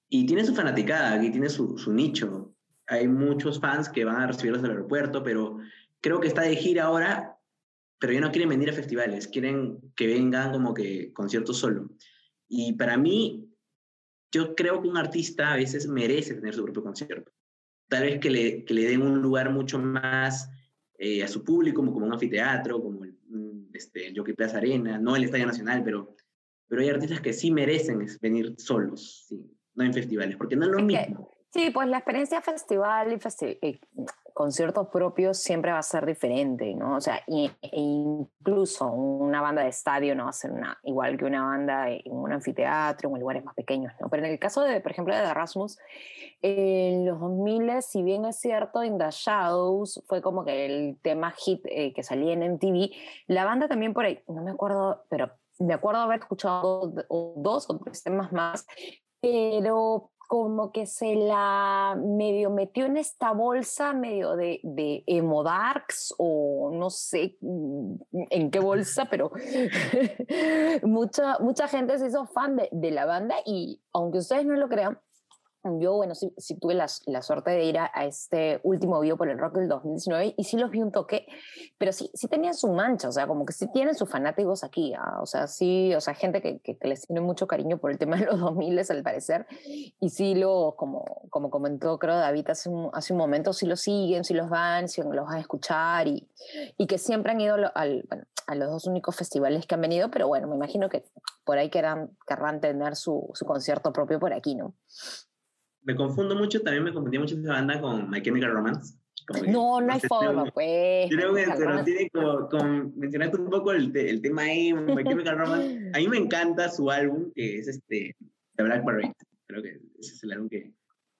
Y tiene su fanaticada, aquí tiene su, su nicho. Hay muchos fans que van a recibirlos al aeropuerto, pero creo que está de gira ahora, pero ya no quieren venir a festivales, quieren que vengan como que conciertos solo. Y para mí, yo creo que un artista a veces merece tener su propio concierto. Tal vez que le, que le den un lugar mucho más eh, a su público, como, como un anfiteatro, como el, mm, este, el Jockey Plaza Arena, no el Estadio Nacional, pero, pero hay artistas que sí merecen venir solos, sí, no en festivales, porque no es lo
Es que-
mismo.
Sí, pues la experiencia festival y festi- eh, conciertos propios siempre va a ser diferente, ¿no? O sea, y- e incluso una banda de estadio no va a ser una, igual que una banda en un anfiteatro o en lugares más pequeños, ¿no? Pero en el caso de, por ejemplo, de The Erasmus, en los 2000, si bien es cierto, In the Shadows fue como que el tema hit eh, que salía en MTV, la banda también por ahí, no me acuerdo, pero me acuerdo haber escuchado dos o tres temas más, pero como que se la medio metió en esta bolsa medio de, de emo darks o no sé mm, en qué bolsa, pero mucha, mucha gente se hizo fan de, de la banda y aunque ustedes no lo crean, yo, bueno, sí, sí tuve la, la suerte de ir a, a este último video por el rock del 2019 y sí los vi un toque, pero sí, sí tenían su mancha, o sea, como que sí tienen sus fanáticos aquí, ah, o sea, sí, o sea, gente que, que, que les tiene mucho cariño por el tema de los 2000 al parecer, y sí lo, como, como comentó creo David hace un, hace un momento, sí los siguen, sí los van, sí los van a escuchar y, y que siempre han ido al, bueno, a los dos únicos festivales que han venido, pero bueno, me imagino que por ahí querrán, querrán tener su, su concierto propio por aquí, ¿no?
Me confundo mucho, también me confundía mucho esa banda con My Chemical Romance.
No, no hay forma, pues.
Creo que tiene como, mencionaste un poco el, te- el tema emo, My Chemical Romance. A mí me encanta su álbum, que es este, The Black Parade. Creo que ese es el álbum que, que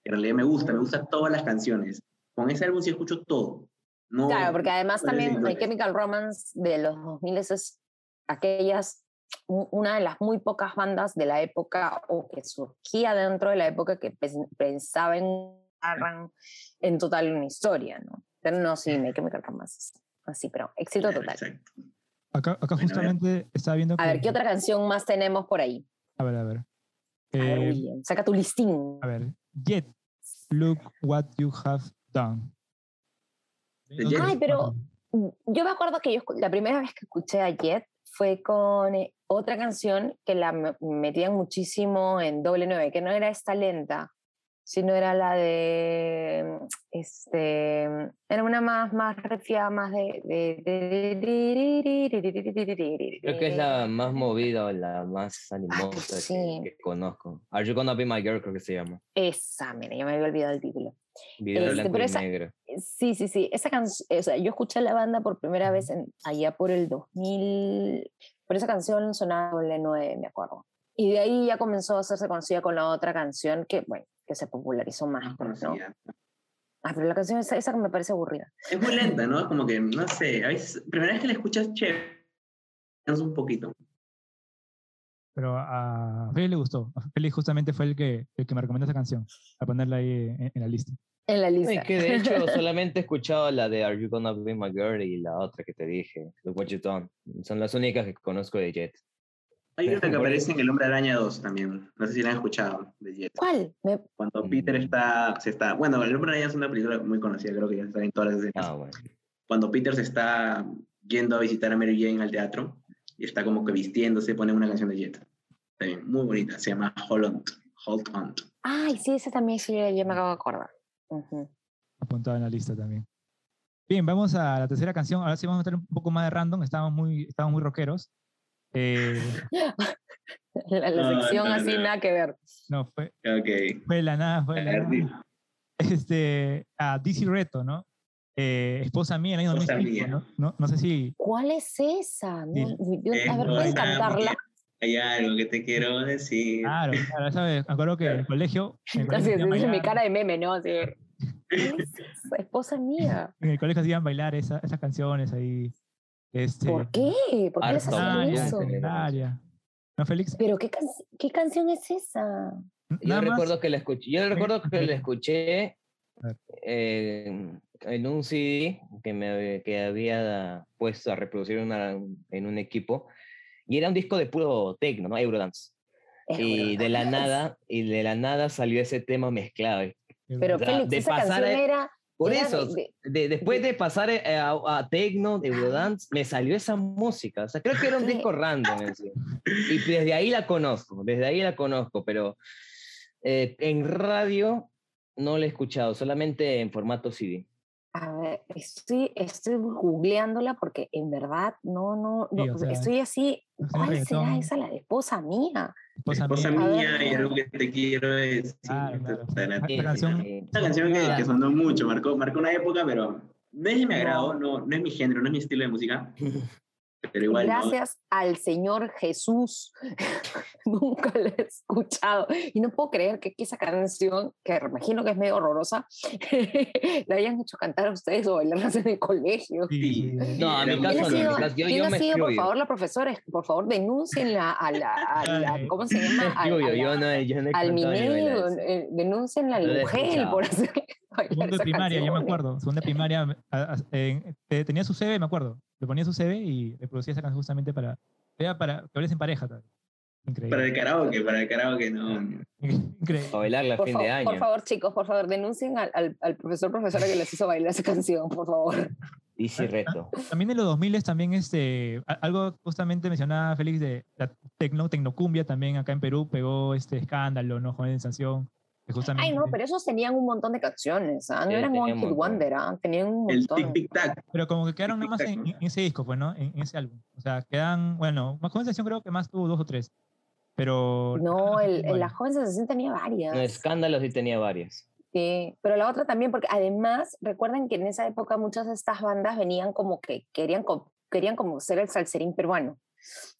en realidad me gusta, me gustan todas las canciones. Con ese álbum sí escucho todo. No,
Claro, porque además
no
también My. Chemical Romance de los 2000 es aquellas, una de las muy pocas bandas de la época o que surgía dentro de la época que pens- pensaba en, arran- en total una historia, ¿no? Pero no, sí, My Chemical Romance es así, pero éxito
Claro,
total.
Exacto.
Acá, acá
Bueno, ver.
justamente estaba viendo
A ver,
que-
¿qué otra canción más tenemos por ahí?
A ver, a ver.
A ver,
Eh,
William, saca tu listín.
a ver. Jet, look what you have done.
Ay, pero- Yo me acuerdo que yo la primera vez que escuché a Jet fue con eh, otra canción que la me- metían muchísimo en doble nueve, que no era esta lenta, sino era la de, mm, este, era una más, más refiada, más de... de-
Creo que es la más movida o la más animosa
sí.
que, que conozco. Are You Gonna Be My Girl, creo que se llama.
Esa, mira, yo me había olvidado el título.
Video
Este, pero esa-
negro.
Sí, sí, sí. Esa canción, o sea, yo escuché la banda por primera vez en, allá por el 2000, por esa canción sonaba doble 9, me acuerdo. Y de ahí ya comenzó a hacerse conocida con la otra canción que, bueno, que se popularizó más, pues, ¿no?
conocida.
Ah, pero la canción esa, esa me parece aburrida.
Es muy lenta, ¿no? Como que, no sé, a veces, primera vez que la escuchas, che, es un poquito.
Pero a Félix le gustó. A Félix justamente fue el que, el que me recomendó esa canción, a ponerla ahí en, en la lista.
En la lista.
y que de hecho solamente he escuchado la de Are You Gonna Be My Girl y la otra que te dije, Look What You Done. Son las únicas que conozco de Jet.
Hay una que aparece en El Hombre Araña 2 también. No sé si la han escuchado, de Jet.
¿Cuál? Me-
Cuando Peter
Mm.
está, se está... Bueno, El Hombre Araña es una película muy conocida, creo que ya está en todas las escenas.
Ah, bueno.
Cuando Peter se está yendo a visitar a Mary Jane al teatro y está como que vistiéndose, pone una canción de Jet. También muy bonita, se llama Hold On. Hold On.
Ay, sí, esa también sí, yo me acabo de acordar. Ujú.
Apuntado en la lista también. Bien, vamos a la tercera canción. Ahora sí vamos a meter un poco más de random. Estábamos muy, estábamos muy rockeros. Eh,
La, la
No,
sección
no,
así,
no.
nada que ver.
no, fue,
Ok.
fue la nada, fue la nada. Este, a Dizzy Reto, ¿no? Eh, esposa mía, en el año
Esposa
2005,
mía.
¿no? ¿no? No sé si...
¿Cuál es esa? No,
Sí.
a ver, ¿pueden
Esposa
cantarla?
Hay algo que te quiero decir.
Claro, claro, ¿sabes? Me acuerdo que en el colegio... En el hacían
mi cara de meme, ¿no? Así. Esposa mía.
en el colegio hacían bailar esa- esas canciones ahí. Este,
¿Por qué? ¿Por qué les
Legendaria,
eso?
¿No, Félix?
Pero ¿qué, can- ¿qué canción es esa?
Yo recuerdo que la escuché, yo recuerdo que la escuché. Eh, en un CD que me que había puesto a reproducir una- en un equipo y era un disco de puro techno, ¿no? Eurodance. Y de la nada y de la nada salió ese tema mezclado.
Pero
o sea,
Félix,
de
esa
pasar
canción
a-
era...
Por
era
eso,
de- de-
de- después de pasar eh, a, a techno, de Eurodance, me salió esa música. O sea, creo que era un disco random en sí. Y desde ahí la conozco, desde ahí la conozco, pero eh, en radio no la he escuchado, solamente en formato CD.
A ver, estoy, estoy googleándola porque en verdad no, no,
Sí,
no,
o sea,
estoy así.
no sé,
¿Cuál será esa, la de esposa mía?
Esposa
Esposa
mía.
Mía, y algo que te quiero decir.
Claro, claro. Esta canción-
Una canción que, que sonó mucho, marcó, marcó una época, pero no es mi
No.
agrado, no, no es mi género, no es mi estilo de música. Pero igual, ¿no?
Gracias al Señor Jesús. Nunca la he escuchado. Y no puedo creer que, esa canción, que imagino que es medio horrorosa, la hayan hecho cantar a ustedes o bailarlas en el colegio.
Sí.
No, a mi
Era
¿Quién
caso
ha
no,
sido,
yo,
quién
yo
ha
me
sido, por favor, la profesora? Por favor, denuncienla a la, a la-
Ay.
¿cómo se llama?
Me
A- a
excluyo,
la-
yo no, yo no he
al
eso.
eh, denuncienla
No
al mujer por hacer
Segundo de primaria, ya me
canción.
acuerdo. Segundo de primaria, a- a- en- eh, tenía su CV, me acuerdo. Le ponía su CV y reproducía esa canción justamente para, era para que hables en pareja. tal. Increíble.
Para el karaoke, para el karaoke, no.
Increíble.
Para bailarla a
Por,
fin de
fa-
año.
por favor, chicos, por favor, denuncien al, al, al profesor profesora que les hizo bailar esa canción, por favor.
Easy reto.
También en los 2000 también este, algo justamente mencionaba Félix de la tecno, tecnocumbia también acá en Perú pegó este escándalo, ¿no? Joven sensación. Que justamente,
Ay, no, pero esos tenían un montón de canciones, ¿ah? no
Sí,
eran One Hit. Wonder, ¿ah? tenían un
El
montón.
tic tic tac.
pero como que quedaron nada más en, en ese disco, pues, ¿no? En, en ese álbum. O sea, quedan, bueno, más joven sensación creo que más tuvo dos o tres. Pero.
No, el, el- la joven sensación tenía varias.
No, escándalos sí tenía varios.
Sí, pero la otra también, porque además, recuerden que en esa época muchas de estas bandas venían como que querían, querían como ser el salserín peruano.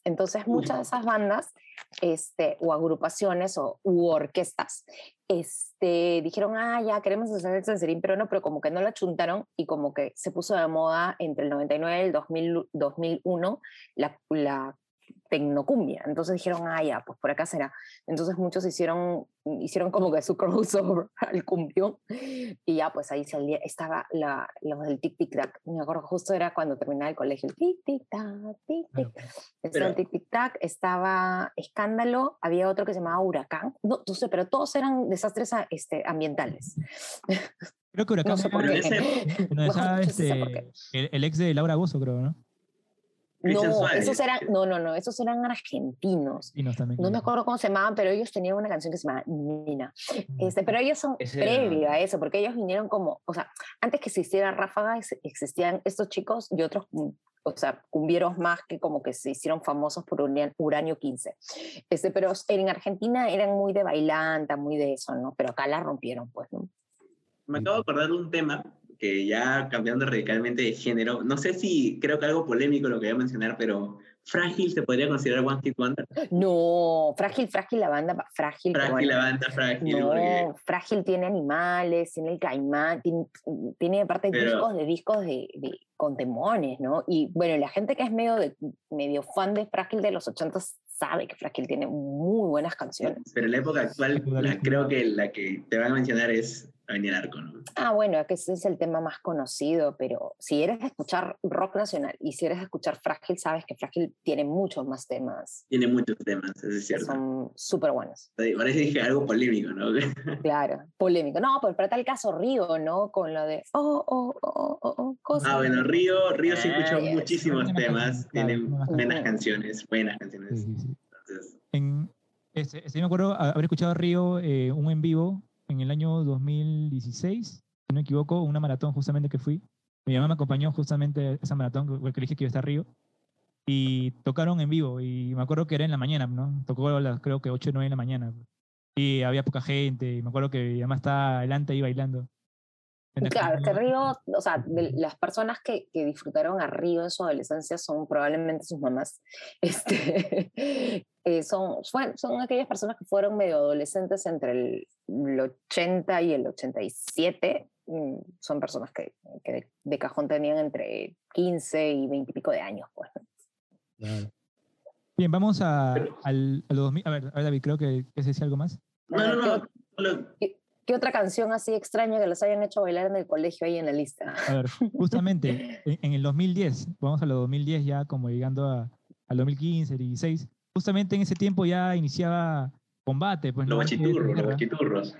Entonces, muchas de esas bandas, este, o agrupaciones o u orquestas, este, dijeron, ah, ya queremos hacer el salserín peruano, pero como que no la chuntaron y como que se puso de moda entre el 99 y el 2000, 2001 la, la tecnocumbia. Entonces dijeron, ah, ya, pues por acá será. Entonces muchos hicieron, hicieron como que su crossover al cumbión y ya, pues ahí salía, estaba la, los del tic tic tac. Me acuerdo justo era cuando terminaba el colegio, el tic tic tac, tic tic. Estaba el tic tic tac, estaba Escándalo, había otro que se llamaba Huracán. No, no sé, pero todos eran desastres este, ambientales.
Creo que Huracán
No sé por qué.
estaba,
No por
este, el, el ex de Laura Bozo, creo, ¿no?
No, esos eran, no, no, no, esos eran argentinos.
Y nos también.
No me acuerdo cómo se llamaban, pero ellos tenían una canción que se llama Nina. Este, pero ellos son
Ese era-
previo a eso, porque ellos vinieron como, o sea, antes que existiera Ráfaga, ex- existían estos chicos y otros, mm, o sea, cumbieros más que como que se hicieron famosos por Uran- Uranio 15. Este, pero en Argentina eran muy de bailanta, muy de eso, ¿no? Pero acá la rompieron, pues, ¿no?
Me acabo de acordar de un tema que ya cambiando radicalmente de género, no sé si creo que algo polémico lo que voy a mencionar, pero Frágil se podría considerar One Hit Wonder.
No, frágil, frágil la banda, frágil.
Frágil,
bueno.
la banda Frágil, porque
No, Frágil tiene animales, tiene el caimán, tiene, tiene aparte
Pero-
discos de discos de, de- con demones, ¿no? Y bueno, la gente que es medio, de, medio fan de Frágil de los 80 sabe que Frágil tiene muy buenas canciones.
pero en la época actual, la- creo que la que te van a mencionar es Avenida Arco, ¿no?
Ah, bueno, es que ese es el tema más conocido, pero si eres de escuchar rock nacional y si eres de escuchar Frágil, sabes que Frágil tiene muchos más temas
Tiene muchos temas, eso es cierto.
son súper buenos.
Parece que dije algo polémico, ¿no?
Claro, polémico. No, pero para tal caso Río, ¿no? Con lo de, oh, oh, oh, oh, oh, cosa.
Ah, bueno, Río, Río sí
Ah,
escuchó
yes.
muchísimos
Buenas
temas, tiene
buenas
buenas
canciones.
buenas canciones.
sí, sí.
Entonces,
En, este, este, yo me acuerdo haber escuchado a Río eh, un en vivo en el año 2016, si no me equivoco, una maratón justamente que fui. Mi mamá me acompañó justamente a esa maratón, que, dije que iba a estar Río. Y tocaron en vivo, y me acuerdo que era en la mañana, ¿no? Tocó a las, creo que 8 o 9 de la mañana. Y había poca gente, y me acuerdo que mi mamá estaba adelante ahí bailando.
Claro, es que Río, o sea, de las personas que, que disfrutaron a Río en su adolescencia son probablemente sus mamás. Este, eh, son, son aquellas personas que fueron medio adolescentes entre el, el 80 y el 87. mm, Son personas que, que de, de cajón tenían entre 15 y 20 y pico de años. Pues.
Bien, vamos a, al, a los 2000. A ver, a ver, David, creo que ese decía algo más.
no, no, no.
¿Qué otra canción así extraña que los hayan hecho bailar en el colegio ahí en la lista?
A ver, justamente en, el 2010, vamos a los 2010 ya como llegando a, al 2015, 16, justamente en ese tiempo ya iniciaba combate, pues
Los bachiturros, los bachiturros.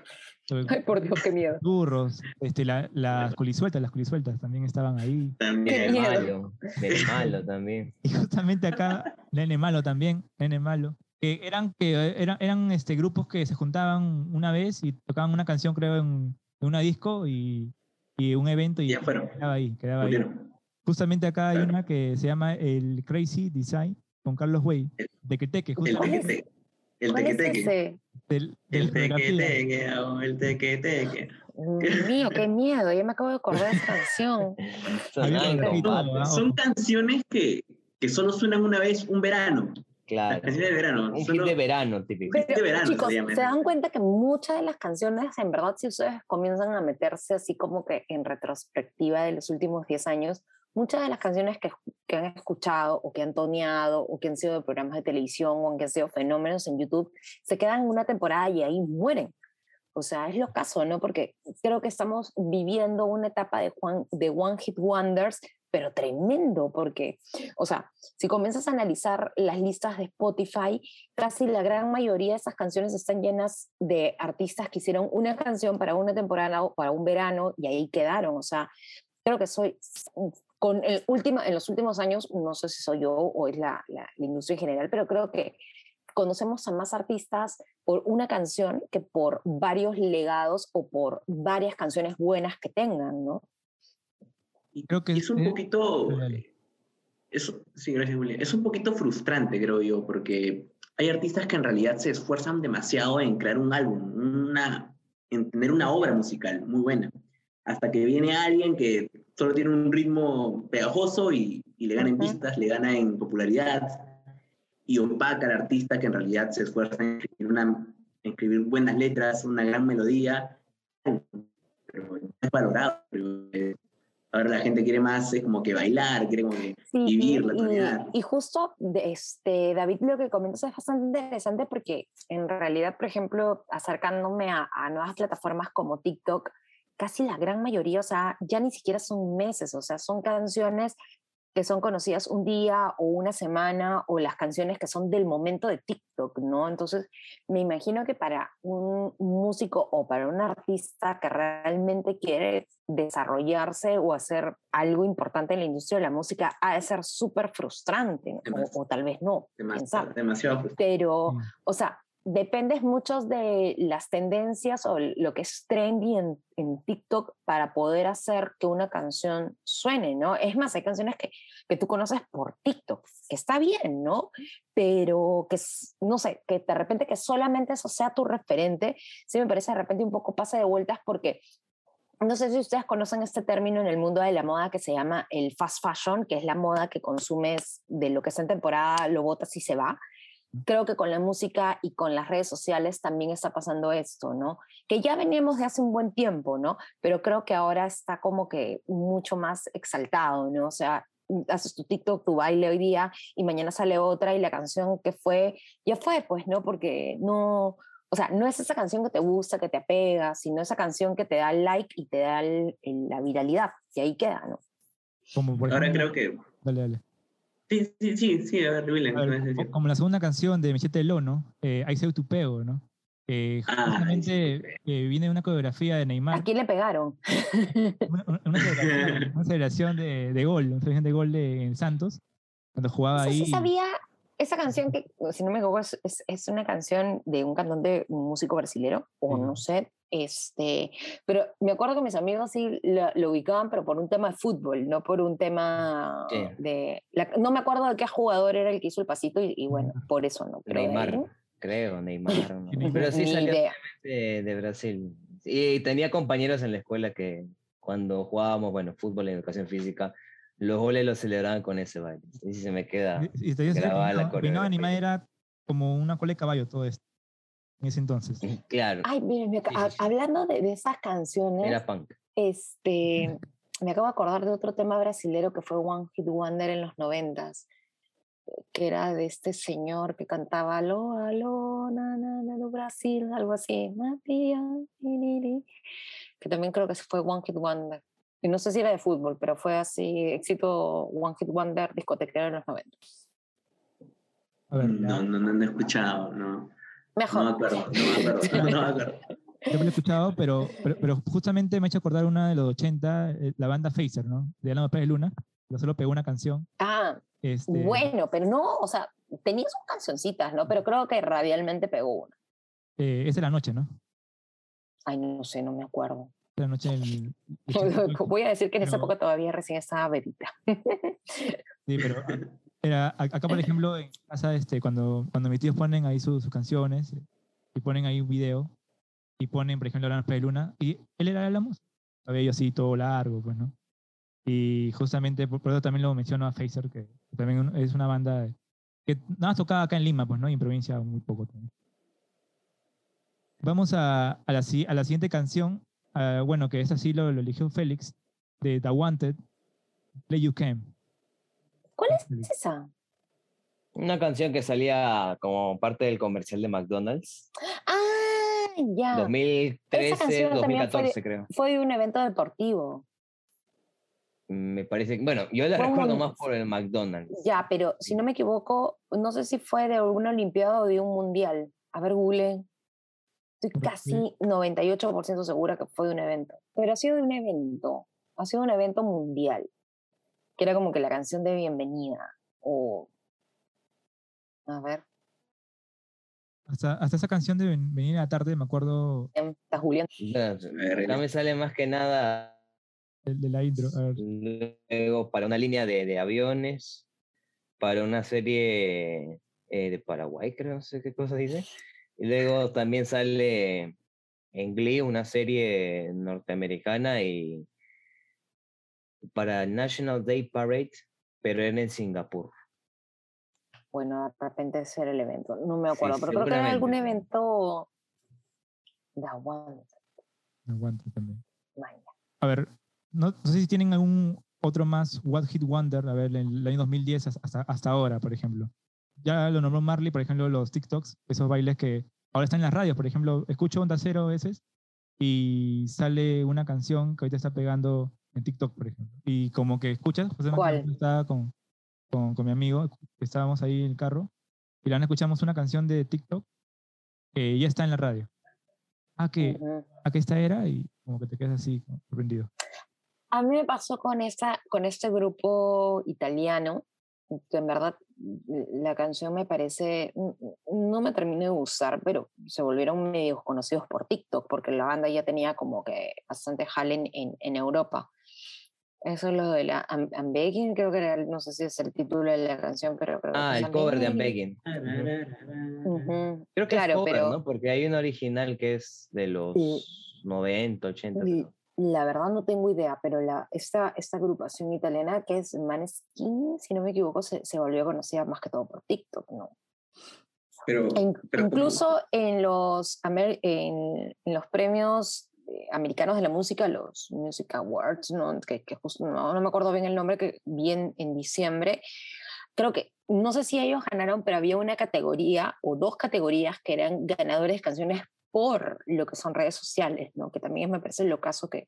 Ay, por Dios, qué miedo.
bachiturros, este, la- las culisueltas, las culisueltas también estaban ahí.
También.
Miedo.
malo, del malo también.
Y justamente acá, Nene Malo también, Nene Malo, que eran, que eran, eran este, grupos que se juntaban una vez y tocaban una canción, creo, en, en una disco y, y un evento y
Ya fueron.
quedaba ahí, quedaba ahí. Justamente acá hay una que se llama el Crazy Design con Carlos Way,
El-
de Queteque,
El
justamente
tequeteque. El
¿Cuál es
tequeteque.
del, de
El tequeteque, oh, el tequeteque.
Dios mío, qué miedo, ya me acabo de acordar de esa canción.
Papi.
Ah,
Son canciones que, que solo suenan una vez un verano.
Claro.
canciones de verano.
Un hit
solo-
de verano típico.
de
Pero,
verano,
chicos, se dan cuenta que muchas de las canciones, en verdad, si ustedes comienzan a meterse así como que en retrospectiva de los últimos 10 años, muchas de las canciones que, que han escuchado o que han toneado o que han sido de programas de televisión o que han sido fenómenos en YouTube, se quedan en una temporada y ahí mueren. O sea, es lo caso, ¿no? Porque creo que estamos viviendo una etapa de, Juan, de One Hit Wonders, pero tremendo, porque, o sea, si comienzas a analizar las listas de Spotify, casi la gran mayoría de esas canciones están llenas de artistas que hicieron una canción para una temporada o para un verano y ahí quedaron. O sea, creo que soy, con el último, en los últimos años, no sé si soy yo o es la, la, la industria en general, pero creo que conocemos a más artistas por una canción que por varios legados o por varias canciones buenas que tengan, ¿no?
Y,
Creo que
y es un
es-
poquito.
Dale.
Es, sí, gracias, William. Es un poquito frustrante, creo yo, porque hay artistas que en realidad se esfuerzan demasiado en crear un álbum, una, en tener una obra musical muy buena. Hasta que viene alguien que solo tiene un ritmo pegajoso y, y le gana en vistas, le gana en popularidad y opaca al artista que en realidad se esfuerza en escribir, una, en escribir buenas letras, una gran melodía, pero es valorado. pero, eh, Ahora la gente quiere más, es como que bailar, quiere como que vivir, la
y, y, justo, este, David, lo que comentas es bastante interesante porque en realidad, por ejemplo, acercándome a, a nuevas plataformas como TikTok, casi la gran mayoría, o sea, ya ni siquiera son meses, o sea, son canciones que son conocidas un día o una semana o las canciones que son del momento de TikTok, ¿no? Entonces, me imagino que para un músico o para un artista que realmente quiere desarrollarse o hacer algo importante en la industria de la música, ha de ser súper frustrante, o, tal vez no.
Demasiado, demasiado frustrante.
Pero, o sea, dependes mucho de las tendencias o lo que es trendy en, TikTok para poder hacer que una canción suene, ¿no? Es más, hay canciones que, que tú conoces por TikTok, que está bien, ¿no? Pero que, no sé, que de repente que solamente eso sea tu referente, sí me parece de repente un poco pase de vueltas porque no sé si ustedes conocen este término en el mundo de la moda que se llama el fast fashion, que es la moda que consumes de lo que está en temporada, lo botas y se va creo que con la música y con las redes sociales también está pasando esto, ¿no? Que ya veníamos de hace un buen tiempo, ¿no? Pero creo que ahora está como que mucho más exaltado, ¿no? O sea, haces tu TikTok, tu baile hoy día y mañana sale otra y la canción que fue, ya fue, pues, ¿no? Porque no, o sea, no es esa canción que te gusta, que te apega, sino esa canción que te da el like y te da la viralidad, y ahí queda, ¿no?
Como Ahora creo que...
Dale, dale.
Sí, sí, sí, sí, a ver,
como la segunda canción de Michete Lono, eh, I Say Tu Pego, ¿no? Eh, ah, justamente eh, viene una coreografía de Neymar.
¿A quién le pegaron?
Una, celebración, de, de, gol, una celebración de gol de en Santos, cuando jugaba ahí.
Sí sabía esa canción que, si no me equivoco, es, es, una canción de un cantante, un músico brasilero, o no sé, este, pero me acuerdo que mis amigos sí lo, ubicaban, pero por un tema de fútbol, no por un tema de... no me acuerdo de qué jugador era el que hizo el pasito y, bueno, por eso no.
Pero Neymar, creo, Neymar. pero sí salió de, de, Brasil. Y tenía compañeros en la escuela que cuando jugábamos, bueno, fútbol en educación física, los goles los celebraban con ese baile. Y se me queda y, y grabada la
Neymar era como una cola de caballo todo esto en ese entonces.
Claro.
Ay, miren, hablando de, de, esas canciones.
Era punk.
Este, me acabo de acordar de otro tema brasilero que fue One Hit Wonder en los noventas, que era de este señor que cantaba Aló, aló, na, na, na, no, Brasil, algo así. Que también creo que fue One Hit Wonder. Y no sé si era de fútbol, pero fue así, éxito One Hit Wonder discotequero en los noventas.
A ver, no, no, no, no he escuchado, no.
Mejor.
No me acuerdo, no me acuerdo, no me acuerdo.
Yo lo he escuchado, pero, pero, justamente me ha hecho acordar una de los 80, eh, la banda Phaser, ¿no? De Alan Pérez Luna. Yo solo pegó una canción.
Ah, este... bueno, pero no, o sea, tenía sus cancioncitas, ¿no? Pero creo que radialmente pegó una.
Eh, es de la noche, ¿no?
Ay, no sé, no me acuerdo.
De la noche del,
Voy a decir que en esa época todavía recién estaba bebita.
sí, pero acá, por ejemplo, en casa, este, cuando, cuando mis tíos ponen ahí sus, canciones y ponen ahí un video y ponen, por ejemplo, la de Luna, y él era la música. Cabello así todo largo, pues, ¿no? Y justamente por, eso también lo menciono a Phaser, que también es una banda que nada más tocaba acá en Lima, pues, ¿no? Y en provincia muy poco también. Vamos a, a, la, a la siguiente canción, uh, bueno, que es así, lo, lo eligió Félix, de The Wanted, Play You Can.
¿Cuál es esa?
Una canción que salía como parte del comercial de McDonald's.
Ah, ya.
2013, 2014 creo.
Fue de un evento deportivo.
Me parece, bueno, yo la recuerdo más por el McDonald's.
Ya, pero si no me equivoco, no sé si fue de una Olimpiada o de un Mundial. A ver, Google. Estoy casi 98% segura que fue de un evento. Pero ha sido de un evento. Ha sido un evento mundial que era como que la canción de bienvenida o a ver
hasta, hasta esa canción de Venir a la tarde, me acuerdo.
Está Julián.
No, me sale más que nada.
El de la intro.
Luego, para una línea de, de aviones, para una serie eh, de Paraguay, creo, no sé qué cosa dice. Y luego también sale en Glee, una serie norteamericana, y para National Day Parade, pero era en Singapur.
Bueno, de repente ese era el evento, no me acuerdo, pero creo que era algún evento de aguante.
Aguante también. A ver, no, no sé si tienen algún otro más What Hit Wonder, a ver, en el año 2010 hasta, hasta ahora, por ejemplo. Ya lo nombró Marley, por ejemplo, los TikToks, esos bailes que ahora están en las radios, por ejemplo, escucho Onda Cero a veces y sale una canción que ahorita está pegando en TikTok, por ejemplo. Y como que escuchas, José
¿Cuál?
estaba con, con, con mi amigo, estábamos ahí en el carro, y la escuchamos una canción de TikTok que ya está en la radio. Ah, que,
Ujú.
ah, que esta era, y como que te quedas así, sorprendido.
A mí me pasó con, esta, con este grupo italiano, que en verdad mm, la canción me parece, mm, no me terminé de gustar, pero se volvieron medios conocidos por TikTok, porque la banda ya tenía como que bastante jale en, en, en Europa. Eso es lo de la I'm, I'm Begging, creo que era, no sé si es el título de la canción, pero creo que
Ah,
es
el
I'm
cover de I'm
Begging.
Begging.
Ujú.
Creo que
Claro,
es cover,
pero-
¿no? Porque hay un original que es de los
Y-
90, 80.
Y. La verdad no tengo idea, pero la, esta, esta agrupación italiana que es Maneskin, si no me equivoco, se, se volvió conocida más que todo por TikTok, ¿no?
Pero,
E in-
pero
incluso en los, en, en los premios americanos de la música, los Music Awards, ¿no? que, que justo no, no me acuerdo bien el nombre, que bien en diciembre, creo que, no sé si ellos ganaron, pero había una categoría o dos categorías que eran ganadores de canciones por lo que son redes sociales, ¿no? que también me parece lo caso que,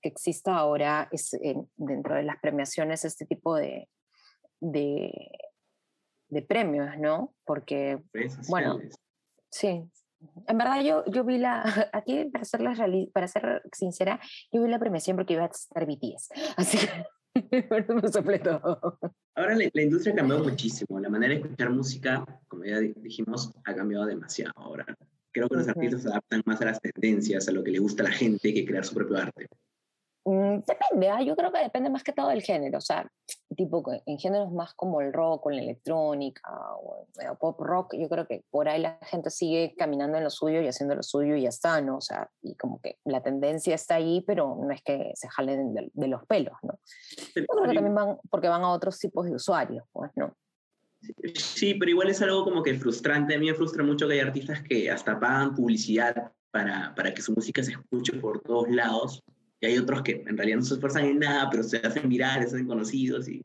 que exista ahora es, en- dentro de las premiaciones este tipo de, de, de premios, ¿no? Porque bueno. Sí. En verdad yo, yo vi la, aquí para ser, reali- para ser sincera, yo vi la premiación porque iba a estar BTS. Así que por eso me soplé todo.
Ahora la, la industria ha cambiado muchísimo. La manera de escuchar música, como ya di- dijimos, ha cambiado demasiado ahora. Creo que los artistas se adaptan más a las tendencias, a lo que le gusta a la gente, que crear su propio arte.
Mm, Depende, ¿ah? yo creo que depende más que todo del género, o sea, tipo en géneros más como el rock o la electrónica o el pop rock, yo creo que por ahí la gente sigue caminando en lo suyo y haciendo lo suyo y ya está, ¿no? O sea, y como que la tendencia está ahí, pero no es que se jalen de, de los pelos, ¿no?
Pero,
Yo creo que también van, porque van a otros tipos de usuarios, pues, ¿no?
sí, pero igual es algo como que frustrante. A mí me frustra mucho que hay artistas que hasta pagan publicidad para, para que su música se escuche por todos lados. Y hay otros que en realidad no se esfuerzan en nada, pero se hacen virales, se hacen conocidos. Y...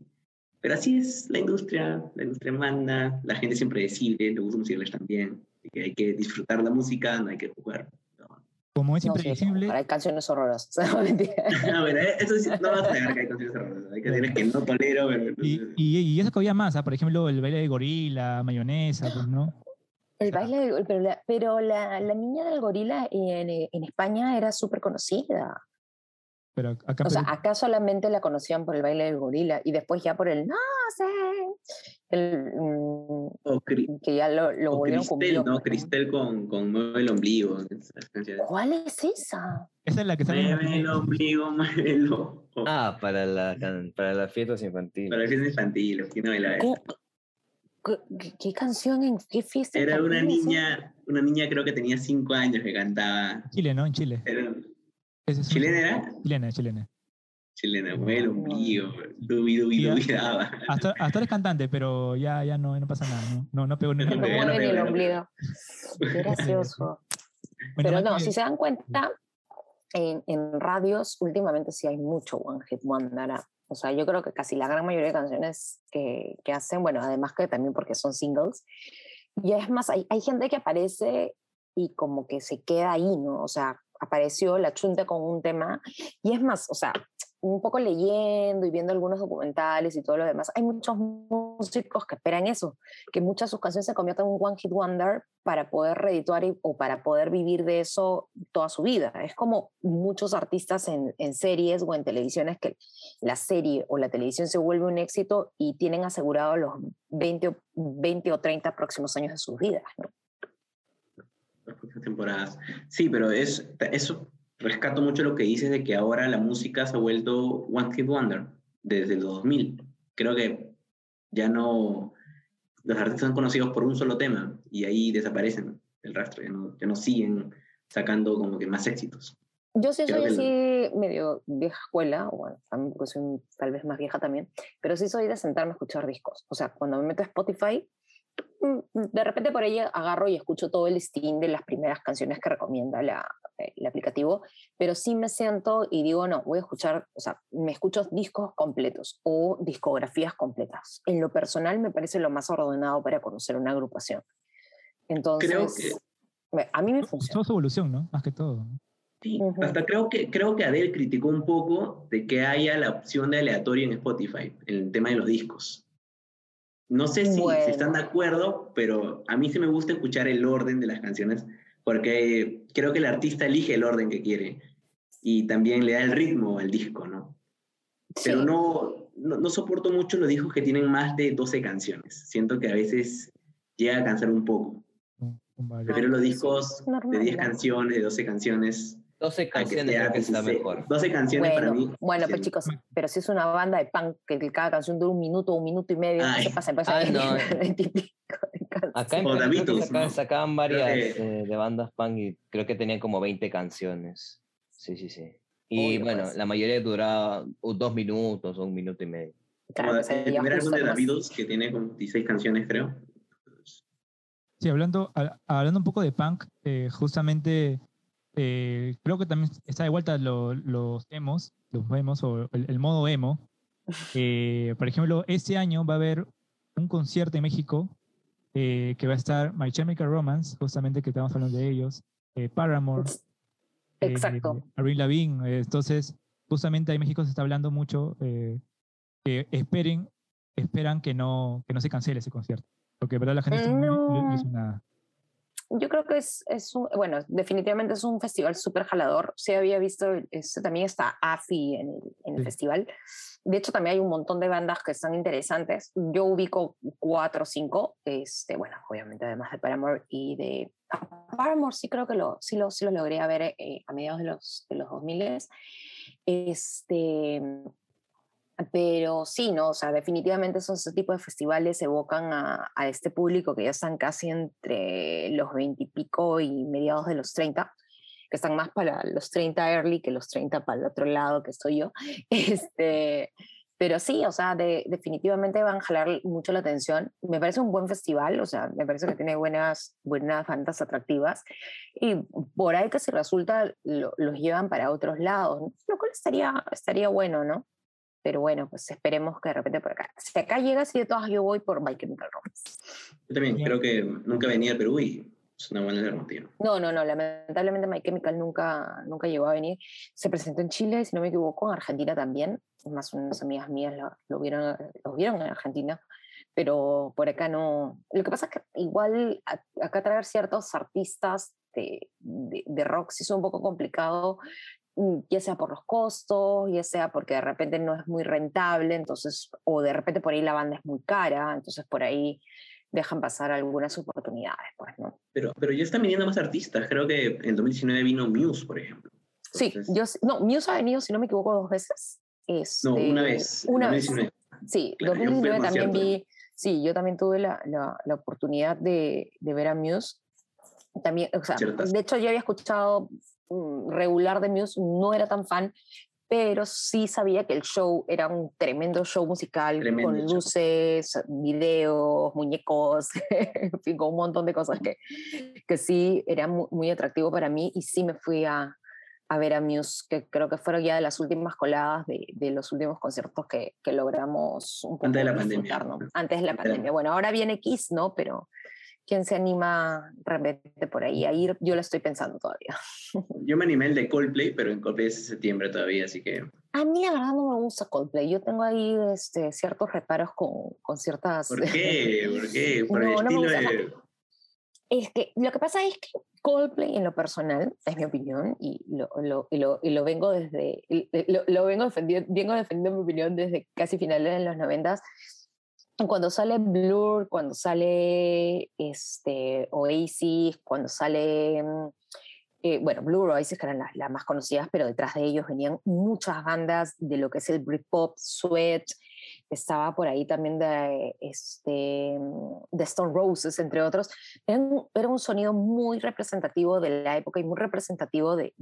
Pero así es la industria. La industria manda, la gente siempre decide, los gustos musicales también. Así que hay que disfrutar la música, no hay que jugar.
Como es
No, sí,
impredecible,
hay canciones horrorosas. no, mentira.
A ver, eh, eso sí, no vas a negar que hay canciones horrorosas. Hay canciones que no tolero, pero...
y, y, y eso que había más, ¿ah? por ejemplo, el baile de gorila, mayonesa, pues, ¿no?
El baile, del- pero, la, pero la, la niña del gorila en, en España era súper conocida.
Pero acá
O sea, acá solamente la conocían por el baile del gorila y después ya por el no sé, el, mm, que ya lo, lo
o
volvieron
Cristel,
pues, ¿no?
Cristel con, con Mueve el ombligo.
¿Cuál es esa?
esa es la que sale en
Mueve el ombligo, muévelo.
Ah, para, la, para las fiestas infantiles.
Para la fiesta infantil, ¿quién no eso?
¿Qué, qué- qué- qué canción en qué fiesta?
Era una
esa?
niña, una niña creo que tenía cinco años que cantaba.
Chile, ¿no? En Chile.
Era
Ese es un-
¿Chilena era?
Chilena, chilena.
chilena, el ombligo, dubi dubi dubi daba.
Hasta, hasta ahora es cantante, pero ya, ya no, no pasa nada. No, no, no pegó ni
No
No
pegó, no
el ombligo. Qué gracioso.
Bueno,
Pero no,
que-
si se dan cuenta, en, en radios últimamente sí hay mucho One Hit Wonder. O sea, yo creo que casi la gran mayoría de canciones que, que hacen, bueno, además que también porque son singles, y es más, hay, hay gente que aparece y como que se queda ahí, ¿no? O sea, apareció la chunta con un tema, y es más, o sea, un poco leyendo y viendo algunos documentales y todo lo demás, hay muchos músicos que esperan eso, que muchas de sus canciones se conviertan en un One Hit Wonder para poder redituar y- o para poder vivir de eso toda su vida. Es como muchos artistas en, en series o en televisiones que la serie o la televisión se vuelve un éxito y tienen asegurado los 20 o, 20 o 30 próximos años de sus vidas. ¿no?
Las próximas temporadas. Sí, pero es, eso rescato mucho lo que dices de que ahora la música se ha vuelto One Hit Wonder desde los 2000. Creo que ya no, los artistas son conocidos por un solo tema y ahí desaparecen el rastro, ya no, ya no siguen sacando como que más éxitos.
Yo sí
Creo
soy así medio vieja escuela, o bueno, también porque soy tal vez más vieja también, pero sí soy de sentarme a escuchar discos. O sea, cuando me meto a Spotify, de repente por ahí agarro y escucho todo el listín de las primeras canciones que recomienda la, eh, el aplicativo, pero sí me siento y digo, no, voy a escuchar, o sea, me escucho discos completos o discografías completas. En lo personal me parece lo más ordenado para conocer una agrupación. Entonces,
Creo que-
a mí me
Toda
funciona.
su evolución, ¿no? Más que todo.
Sí,
Ujú.
hasta creo que, creo que Adele criticó un poco de que haya la opción de aleatorio en Spotify, en el tema de los discos. No sé si, si están de acuerdo, pero a mí sí me gusta escuchar el orden de las canciones, porque creo que el artista elige el orden que quiere y también le da el ritmo al disco, ¿no? Pero no, no, no soporto mucho los discos que tienen más de 12 canciones. Siento que a veces llega a cansar un poco.
Un varios.
Prefiero los discos
normal,
de 10
¿no?
canciones, de 12 canciones.
12
a que
canciones
sea
creo que está
16.
mejor.
12 canciones para mí.
Bueno, bueno, pues chicos, pero si es una banda de punk que cada canción dura un minuto, un minuto y medio,
Ay.
¿qué se pasa? Pues
Ay,
ahí
no.
20 y pico de canciones.
Acá en
O
Perú sacaban,
¿no?
sacaban varias
que-
eh, de bandas punk y creo que tenían como 20 canciones. Sí, sí, sí. Y
Uy,
bueno,
pues.
la mayoría duraba dos minutos o un minuto y medio.
Claro,
Como
pues
el primer álbum de. Beatles, que tiene como 16 canciones, creo.
Sí, hablando, a- hablando un poco de punk, eh, justamente eh, creo que también está de vuelta lo- los emos, los emos o el, el modo emo. Eh, por ejemplo, este año va a haber un concierto en México eh, que va a estar My Chemical Romance, justamente que estamos hablando de ellos, eh, Paramore, eh,
Exacto.
Avril Lavigne. eh, entonces, justamente ahí en México se está hablando mucho que esperen, esperan que no, que no se cancele ese concierto. Porque verdad la gente está muy
No.
ilusionada.
Yo creo que es, es un, bueno, definitivamente es un festival súper jalador. Sí había visto, este, también está AFI en el, en el
Sí.
festival. De hecho, también hay un montón de bandas que están interesantes. Yo ubico cuatro o cinco, este, bueno, obviamente además de Paramore y de... Paramore sí creo que lo, sí lo, sí lo logré a ver eh, a mediados de los, de los 2000. Este, pero sí, ¿no? O sea, definitivamente esos ese tipo de festivales evocan a, a este público que ya están casi entre los 20 y pico y mediados de los 30, que están más para los 30 early que los 30 para el otro lado que estoy yo. Este, pero sí, o sea, de- definitivamente van a jalar mucho la atención. Me parece un buen festival, o sea, me parece que tiene buenas, buenas bandas atractivas. Y por ahí que si resulta, lo- los llevan para otros lados, ¿no? lo cual estaría, estaría bueno, ¿no? Pero bueno, pues esperemos que de repente por acá. Si acá llegas y de todas yo voy por My Chemical Romance.
Yo también creo que nunca venía a Perú y es una buena alternativa.
No, no, no, lamentablemente My Chemical nunca, nunca llegó a venir. Se presentó en Chile, si no me equivoco, en Argentina también. Más unas amigas mías lo, lo vieron, lo vieron en Argentina, pero por acá no. Lo que pasa es que igual a- acá traer ciertos artistas de, de, de rock sí es un poco complicado, ya sea por los costos, ya sea porque de repente no es muy rentable, entonces, o de repente por ahí la banda es muy cara, entonces por ahí dejan pasar algunas oportunidades, pues, ¿no?
Pero, pero ya están viniendo más artistas. Creo que en 2019 vino Muse, por ejemplo.
Sí,
Entonces,
yo, s- no, Muse ha venido, si no me equivoco, dos veces.
No, una
Este,
vez.
Una vez.
2019.
Sí,
Claro, yo fui al
2019 también vi, sí, yo también tuve la, la, la oportunidad de, de ver a Muse. También, o sea,
Ciertas.
de hecho yo había escuchado mm, regular de Muse, no era tan fan, pero sí sabía que el show era un tremendo show musical
Tremendo
con
show.
luces, videos, muñecos, en fin, con un montón de cosas que, que sí era mu- muy, atractivo para mí y sí me fui a, a ver a Muse, que creo que fueron ya de las últimas coladas de, de los últimos conciertos que, que logramos un poco
Antes de la pandemia.
¿no? Antes de la
Antes de la-
pandemia. Bueno, ahora viene Kiss, ¿no? Pero ¿quién se anima realmente por ahí a ir? Yo lo estoy pensando todavía.
Yo me animé el de Coldplay, pero en Coldplay es septiembre todavía, así que
A mí la verdad no me gusta Coldplay. Yo tengo ahí este, ciertos reparos con, con ciertas...
¿por qué? ¿Por qué? Por el
No, no me gusta.
de...
Es que lo que pasa es que Coldplay, en lo personal, es mi opinión, y lo, lo, y lo, y lo vengo desde, lo vengo, defendiendo, vengo defendiendo mi opinión desde casi finales de los noventas, cuando sale Blur, cuando sale este, Oasis, cuando sale, mm, eh, bueno, Blur, Oasis, que eran las, las más conocidas, pero detrás de ellos venían muchas bandas de lo que es el Britpop, Sweat, estaba por ahí también de, este, de Stone Roses, entre otros. Era un, era un sonido muy representativo de la época y muy representativo de,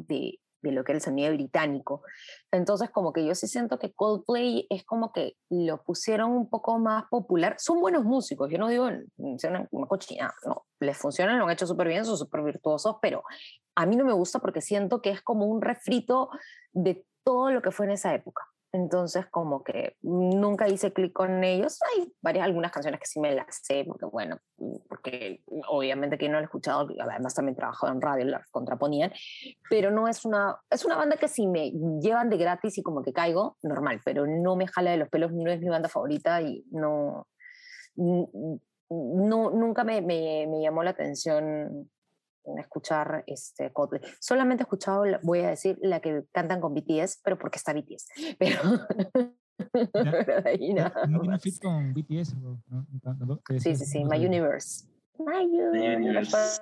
de, lo que era el sonido británico. Entonces, como que yo sí siento que Coldplay es como que lo pusieron un poco más popular. Son buenos músicos, yo no digo una, una cochina, no, les funcionan, lo han hecho súper bien, son súper virtuosos, pero a mí no me gusta porque siento que es como un refrito de todo lo que fue en esa época. Entonces, como que nunca hice clic con ellos. Hay varias, algunas canciones que sí me las sé, porque bueno, porque obviamente que no lo he escuchado, además también he trabajado en radio, las contraponían, pero no es una, es una banda que si me llevan de gratis y como que caigo, normal, pero no me jala de los pelos, no es mi banda favorita y no, no nunca me, me, me llamó la atención escuchar este Coldplay. Solamente he escuchado, voy a decir, la que cantan con BTS, pero porque está BTS. Pero, pero ahí nada
no fit con BTS,
Sí, sí, sí, My Universe. My Universe.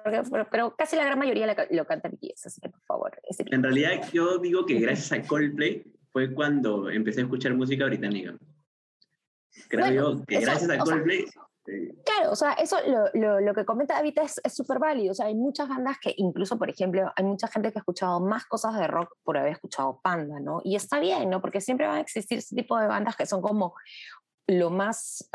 Pero, casi la gran mayoría lo canta BTS, así que por favor.
En realidad yo digo que gracias a Coldplay fue cuando empecé a escuchar música británica. Creo yo que gracias a Coldplay
Claro, o sea, eso lo, lo, que comenta David es súper válido. O sea, hay muchas bandas que, incluso, por ejemplo, hay mucha gente que ha escuchado más cosas de rock por haber escuchado Panda, ¿no? Y está bien, ¿no? Porque siempre van a existir ese tipo de bandas que son como lo más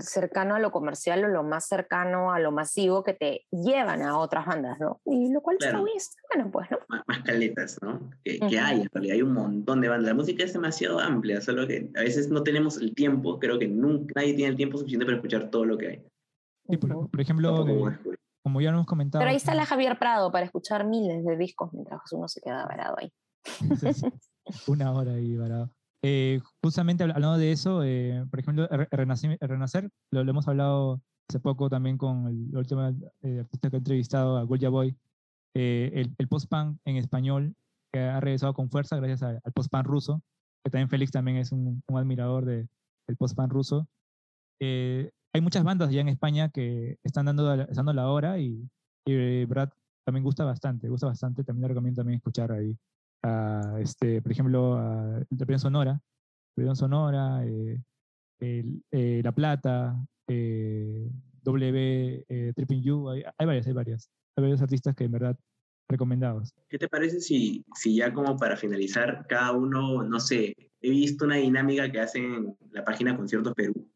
cercano a lo comercial o lo más cercano a lo masivo que te llevan a otras bandas, ¿no? Y lo cual está muy bueno, pues, ¿no?
Más, caletas, ¿no? Que, hay, en realidad hay un montón de bandas. La música es demasiado amplia, solo que a veces no tenemos el tiempo, creo que nunca, nadie tiene el tiempo suficiente para escuchar todo lo que hay.
Sí, por, ejemplo, como ya hemos comentado.
Pero ahí está la Javier Prado para escuchar miles de discos mientras uno se queda varado ahí.
Una hora ahí varado. Eh, justamente hablando de eso, eh, por ejemplo, Renacer, lo, hemos hablado hace poco también con el, último eh, artista que he entrevistado, a Goya Boy, el, el post-punk en español, que ha regresado con fuerza gracias al, post-punk ruso, que también Félix también es un, admirador de, del post-punk ruso. hay muchas bandas ya en España que están dando, dando la hora y, y Brad también gusta bastante, gusta bastante, también le recomiendo también escuchar ahí este, por ejemplo, a la Sonora, Sonora, eh, eh, La Plata, eh, W, Tripping U, hay, varias, hay varias. Hay varios artistas que en verdad recomendados.
¿Qué te parece si, si ya como para finalizar, cada uno, no sé, he visto una dinámica que hacen la página Conciertos Perú,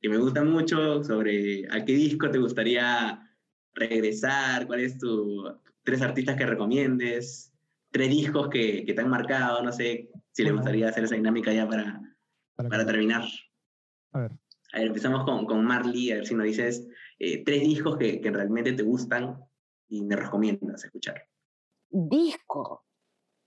que me gusta mucho sobre a qué disco te gustaría regresar, cuál es tu tres artistas que recomiendes, tres discos que, que te han marcado, no sé si le gustaría hacer esa dinámica ya para, para, terminar.
A ver.
A ver, empezamos con, con Marley, a ver si nos dices eh, tres discos que, que, realmente te gustan y me recomiendas escuchar.
Disco.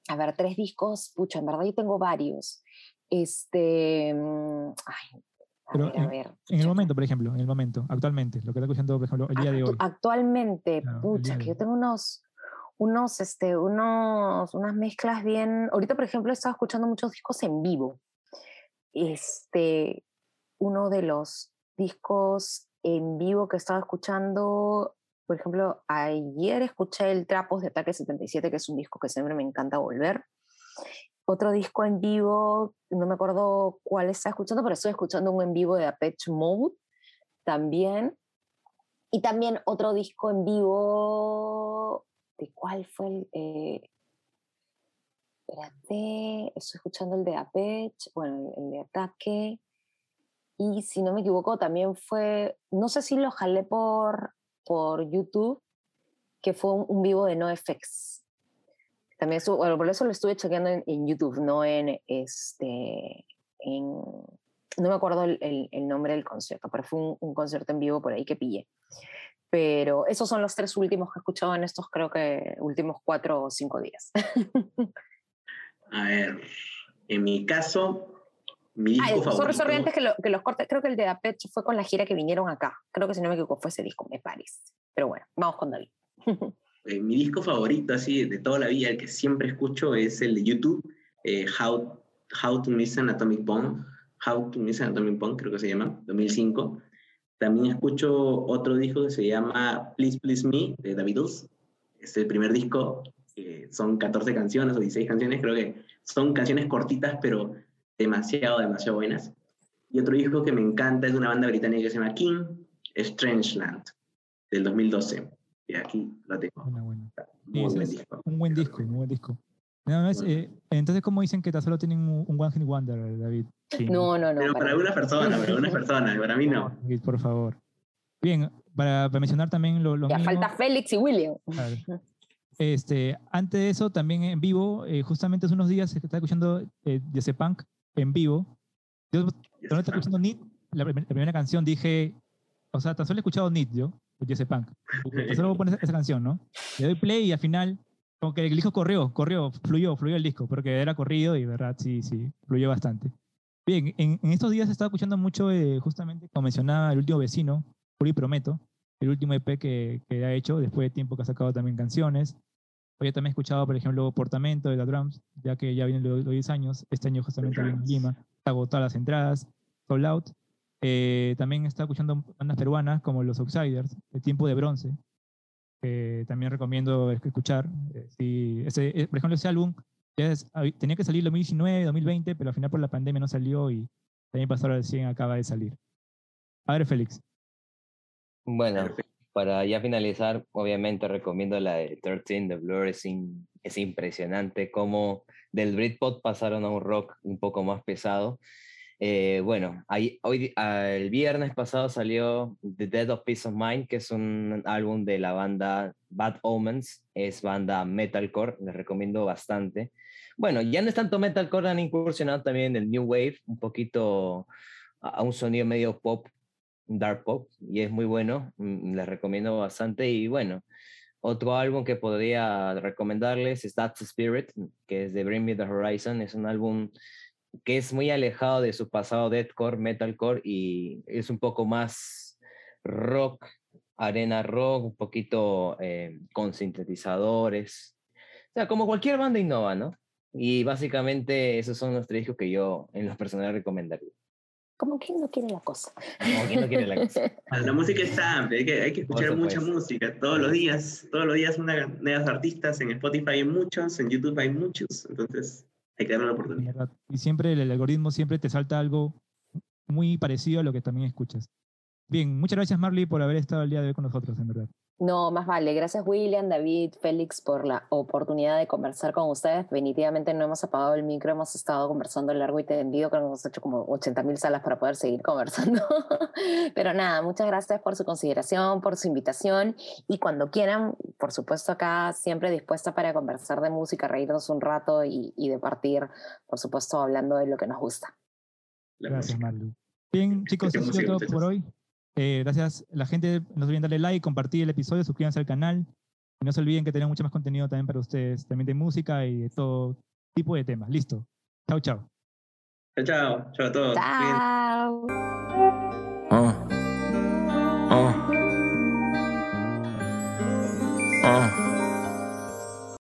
A ver, tres discos, pucha, en verdad yo tengo varios. Este, mm, ay, a ver, a ver.
En, el momento, por ejemplo, en el momento, actualmente, lo que está escuchando, por ejemplo, el día de hoy.
Actualmente, pucha, que yo tengo unos, unos, este, unos, unas mezclas bien. Ahorita, por ejemplo, he estado escuchando muchos discos en vivo. Este, uno de los discos en vivo que he estado escuchando, por ejemplo, ayer escuché el Trapos de Ataque 77, que es un disco que siempre me encanta volver. Otro disco en vivo, no me acuerdo cuál está escuchando, pero estoy escuchando un en vivo de Apache Mode también. Y también otro disco en vivo de cuál fue el... Eh, espérate, estoy escuchando el de Apech, bueno, el, de Ataque. Y si no me equivoco, también fue, no sé si lo jalé por, por YouTube, que fue un, vivo de NoFX. También estuvo, bueno, por eso lo estuve chequeando en, YouTube, no en este, en, no me acuerdo el, el, nombre del concierto, pero fue un, un, concierto en vivo por ahí que pillé. Pero esos son los tres últimos que he escuchado en estos, creo que, últimos cuatro o cinco días.
A ver, en mi caso, mi disco ah, favorito...
Sorry, antes que, que, los cortes, creo que el de Apeche fue con la gira que vinieron acá. Creo que si no me equivoco fue ese disco, me parece. Pero bueno, vamos con David.
Eh, mi disco favorito, así, de toda la vida, el que siempre escucho, es el de YouTube, eh, How, How to Miss an Atomic Bomb. How to Miss an Atomic Bomb, creo que se llama, 2005. También escucho otro disco que se llama Please Please Me de The Beatles. Es el primer disco, son 14 canciones o 16 canciones, creo que son canciones cortitas pero demasiado, demasiado buenas. Y otro disco que me encanta es de una banda británica que se llama King, Strangeland, del 2012. Y aquí lo tengo.
Muy buen disco. Un buen disco, un buen disco. Eh, entonces, ¿cómo dicen que solo tienen un, One Hit Wonder, David?
No, no, no.
Pero para, algunas personas, para algunas personas, para mí no.
David, por favor. Bien, para, mencionar también lo, lo
Ya falta Félix y William.
Este, antes de eso, también en vivo, eh, justamente hace unos días estaba escuchando eh, Jesse Punk en vivo. Yo cuando estaba escuchando Need, la, la primera canción, dije, o sea, tan solo he escuchado Need yo, de Jesse Punk. Tan solo voy a poner esa, esa canción, ¿no? Le doy play y al final, como que el disco corrió, corrió, fluyó, fluyó el disco, porque era corrido y, verdad, sí, sí, fluyó bastante. Bien, en, en estos días he estado escuchando mucho, eh, justamente, como mencionaba, El Último Vecino, Puri Prometo, el último EP que, que ha hecho, después de tiempo que ha sacado también canciones. Hoy también he escuchado, por ejemplo, Portamento de la Drums, ya que ya vienen los, los 10 años. Este año justamente viene. Lima. Agotadas las entradas, sold out. Eh, también está escuchando bandas peruanas como Los Outsiders, El Tiempo de Bronce, que también recomiendo es- escuchar. Eh, sí, ese, eh, por ejemplo, ese álbum ya es- tenía que salir en 2019, 2020, pero al final por la pandemia no salió y también pasó recién acaba de salir. A ver, Félix.
Bueno, para ya finalizar, obviamente recomiendo la de 13 de Blur. Es, in- es impresionante cómo del Britpop pasaron a un rock un poco más pesado. Eh, bueno, hoy, ah, el viernes pasado salió The Dead of Peace of Mind, que es un álbum de la banda Bad Omens. Es banda metalcore, les recomiendo bastante. Bueno, ya no es tanto metalcore, han incursionado también en el New Wave, un poquito a un sonido medio pop dark pop y es muy bueno, mm, les recomiendo bastante y bueno, otro álbum que podría recomendarles es That's Spirit, que es de Bring Me the Horizon, es un álbum que es muy alejado de su pasado deathcore, metalcore y es un poco más rock, arena rock, un poquito eh, con sintetizadores, o sea, como cualquier banda innova, ¿no? Y básicamente esos son los tres discos que yo en los personales recomendaría.
Como quien no quiere la cosa.
Como quien no quiere la cosa.
La música está amplia, hay que, hay que escuchar mucha música todos los días. Todos los días una, nuevos artistas, en Spotify hay muchos, en YouTube hay muchos, entonces hay que darle una oportunidad.
Y siempre el, el algoritmo siempre te salta algo muy parecido a lo que también escuchas. Bien, muchas gracias Marley por haber estado el día de hoy con nosotros, en verdad.
No, más vale. Gracias William, David, Félix por la oportunidad de conversar con ustedes. Definitivamente no hemos apagado el micro, hemos estado conversando largo y tendido, creo que hemos hecho como 80 mil salas para poder seguir conversando. Pero nada, muchas gracias por su consideración, por su invitación y cuando quieran, por supuesto acá siempre dispuesta para conversar de música, reírnos un rato y, y de partir, por supuesto, hablando de lo que nos gusta.
Gracias. Marley. Bien, chicos, eso
música,
todo por hoy. Eh, gracias. La gente, no se olviden darle like, compartir el episodio, suscríbanse al canal. Y no se olviden que tenemos mucho más contenido también para ustedes, también de música y de todo tipo de temas. Listo. Chao, chao.
Chao, chao. Chao a todos.
Chao.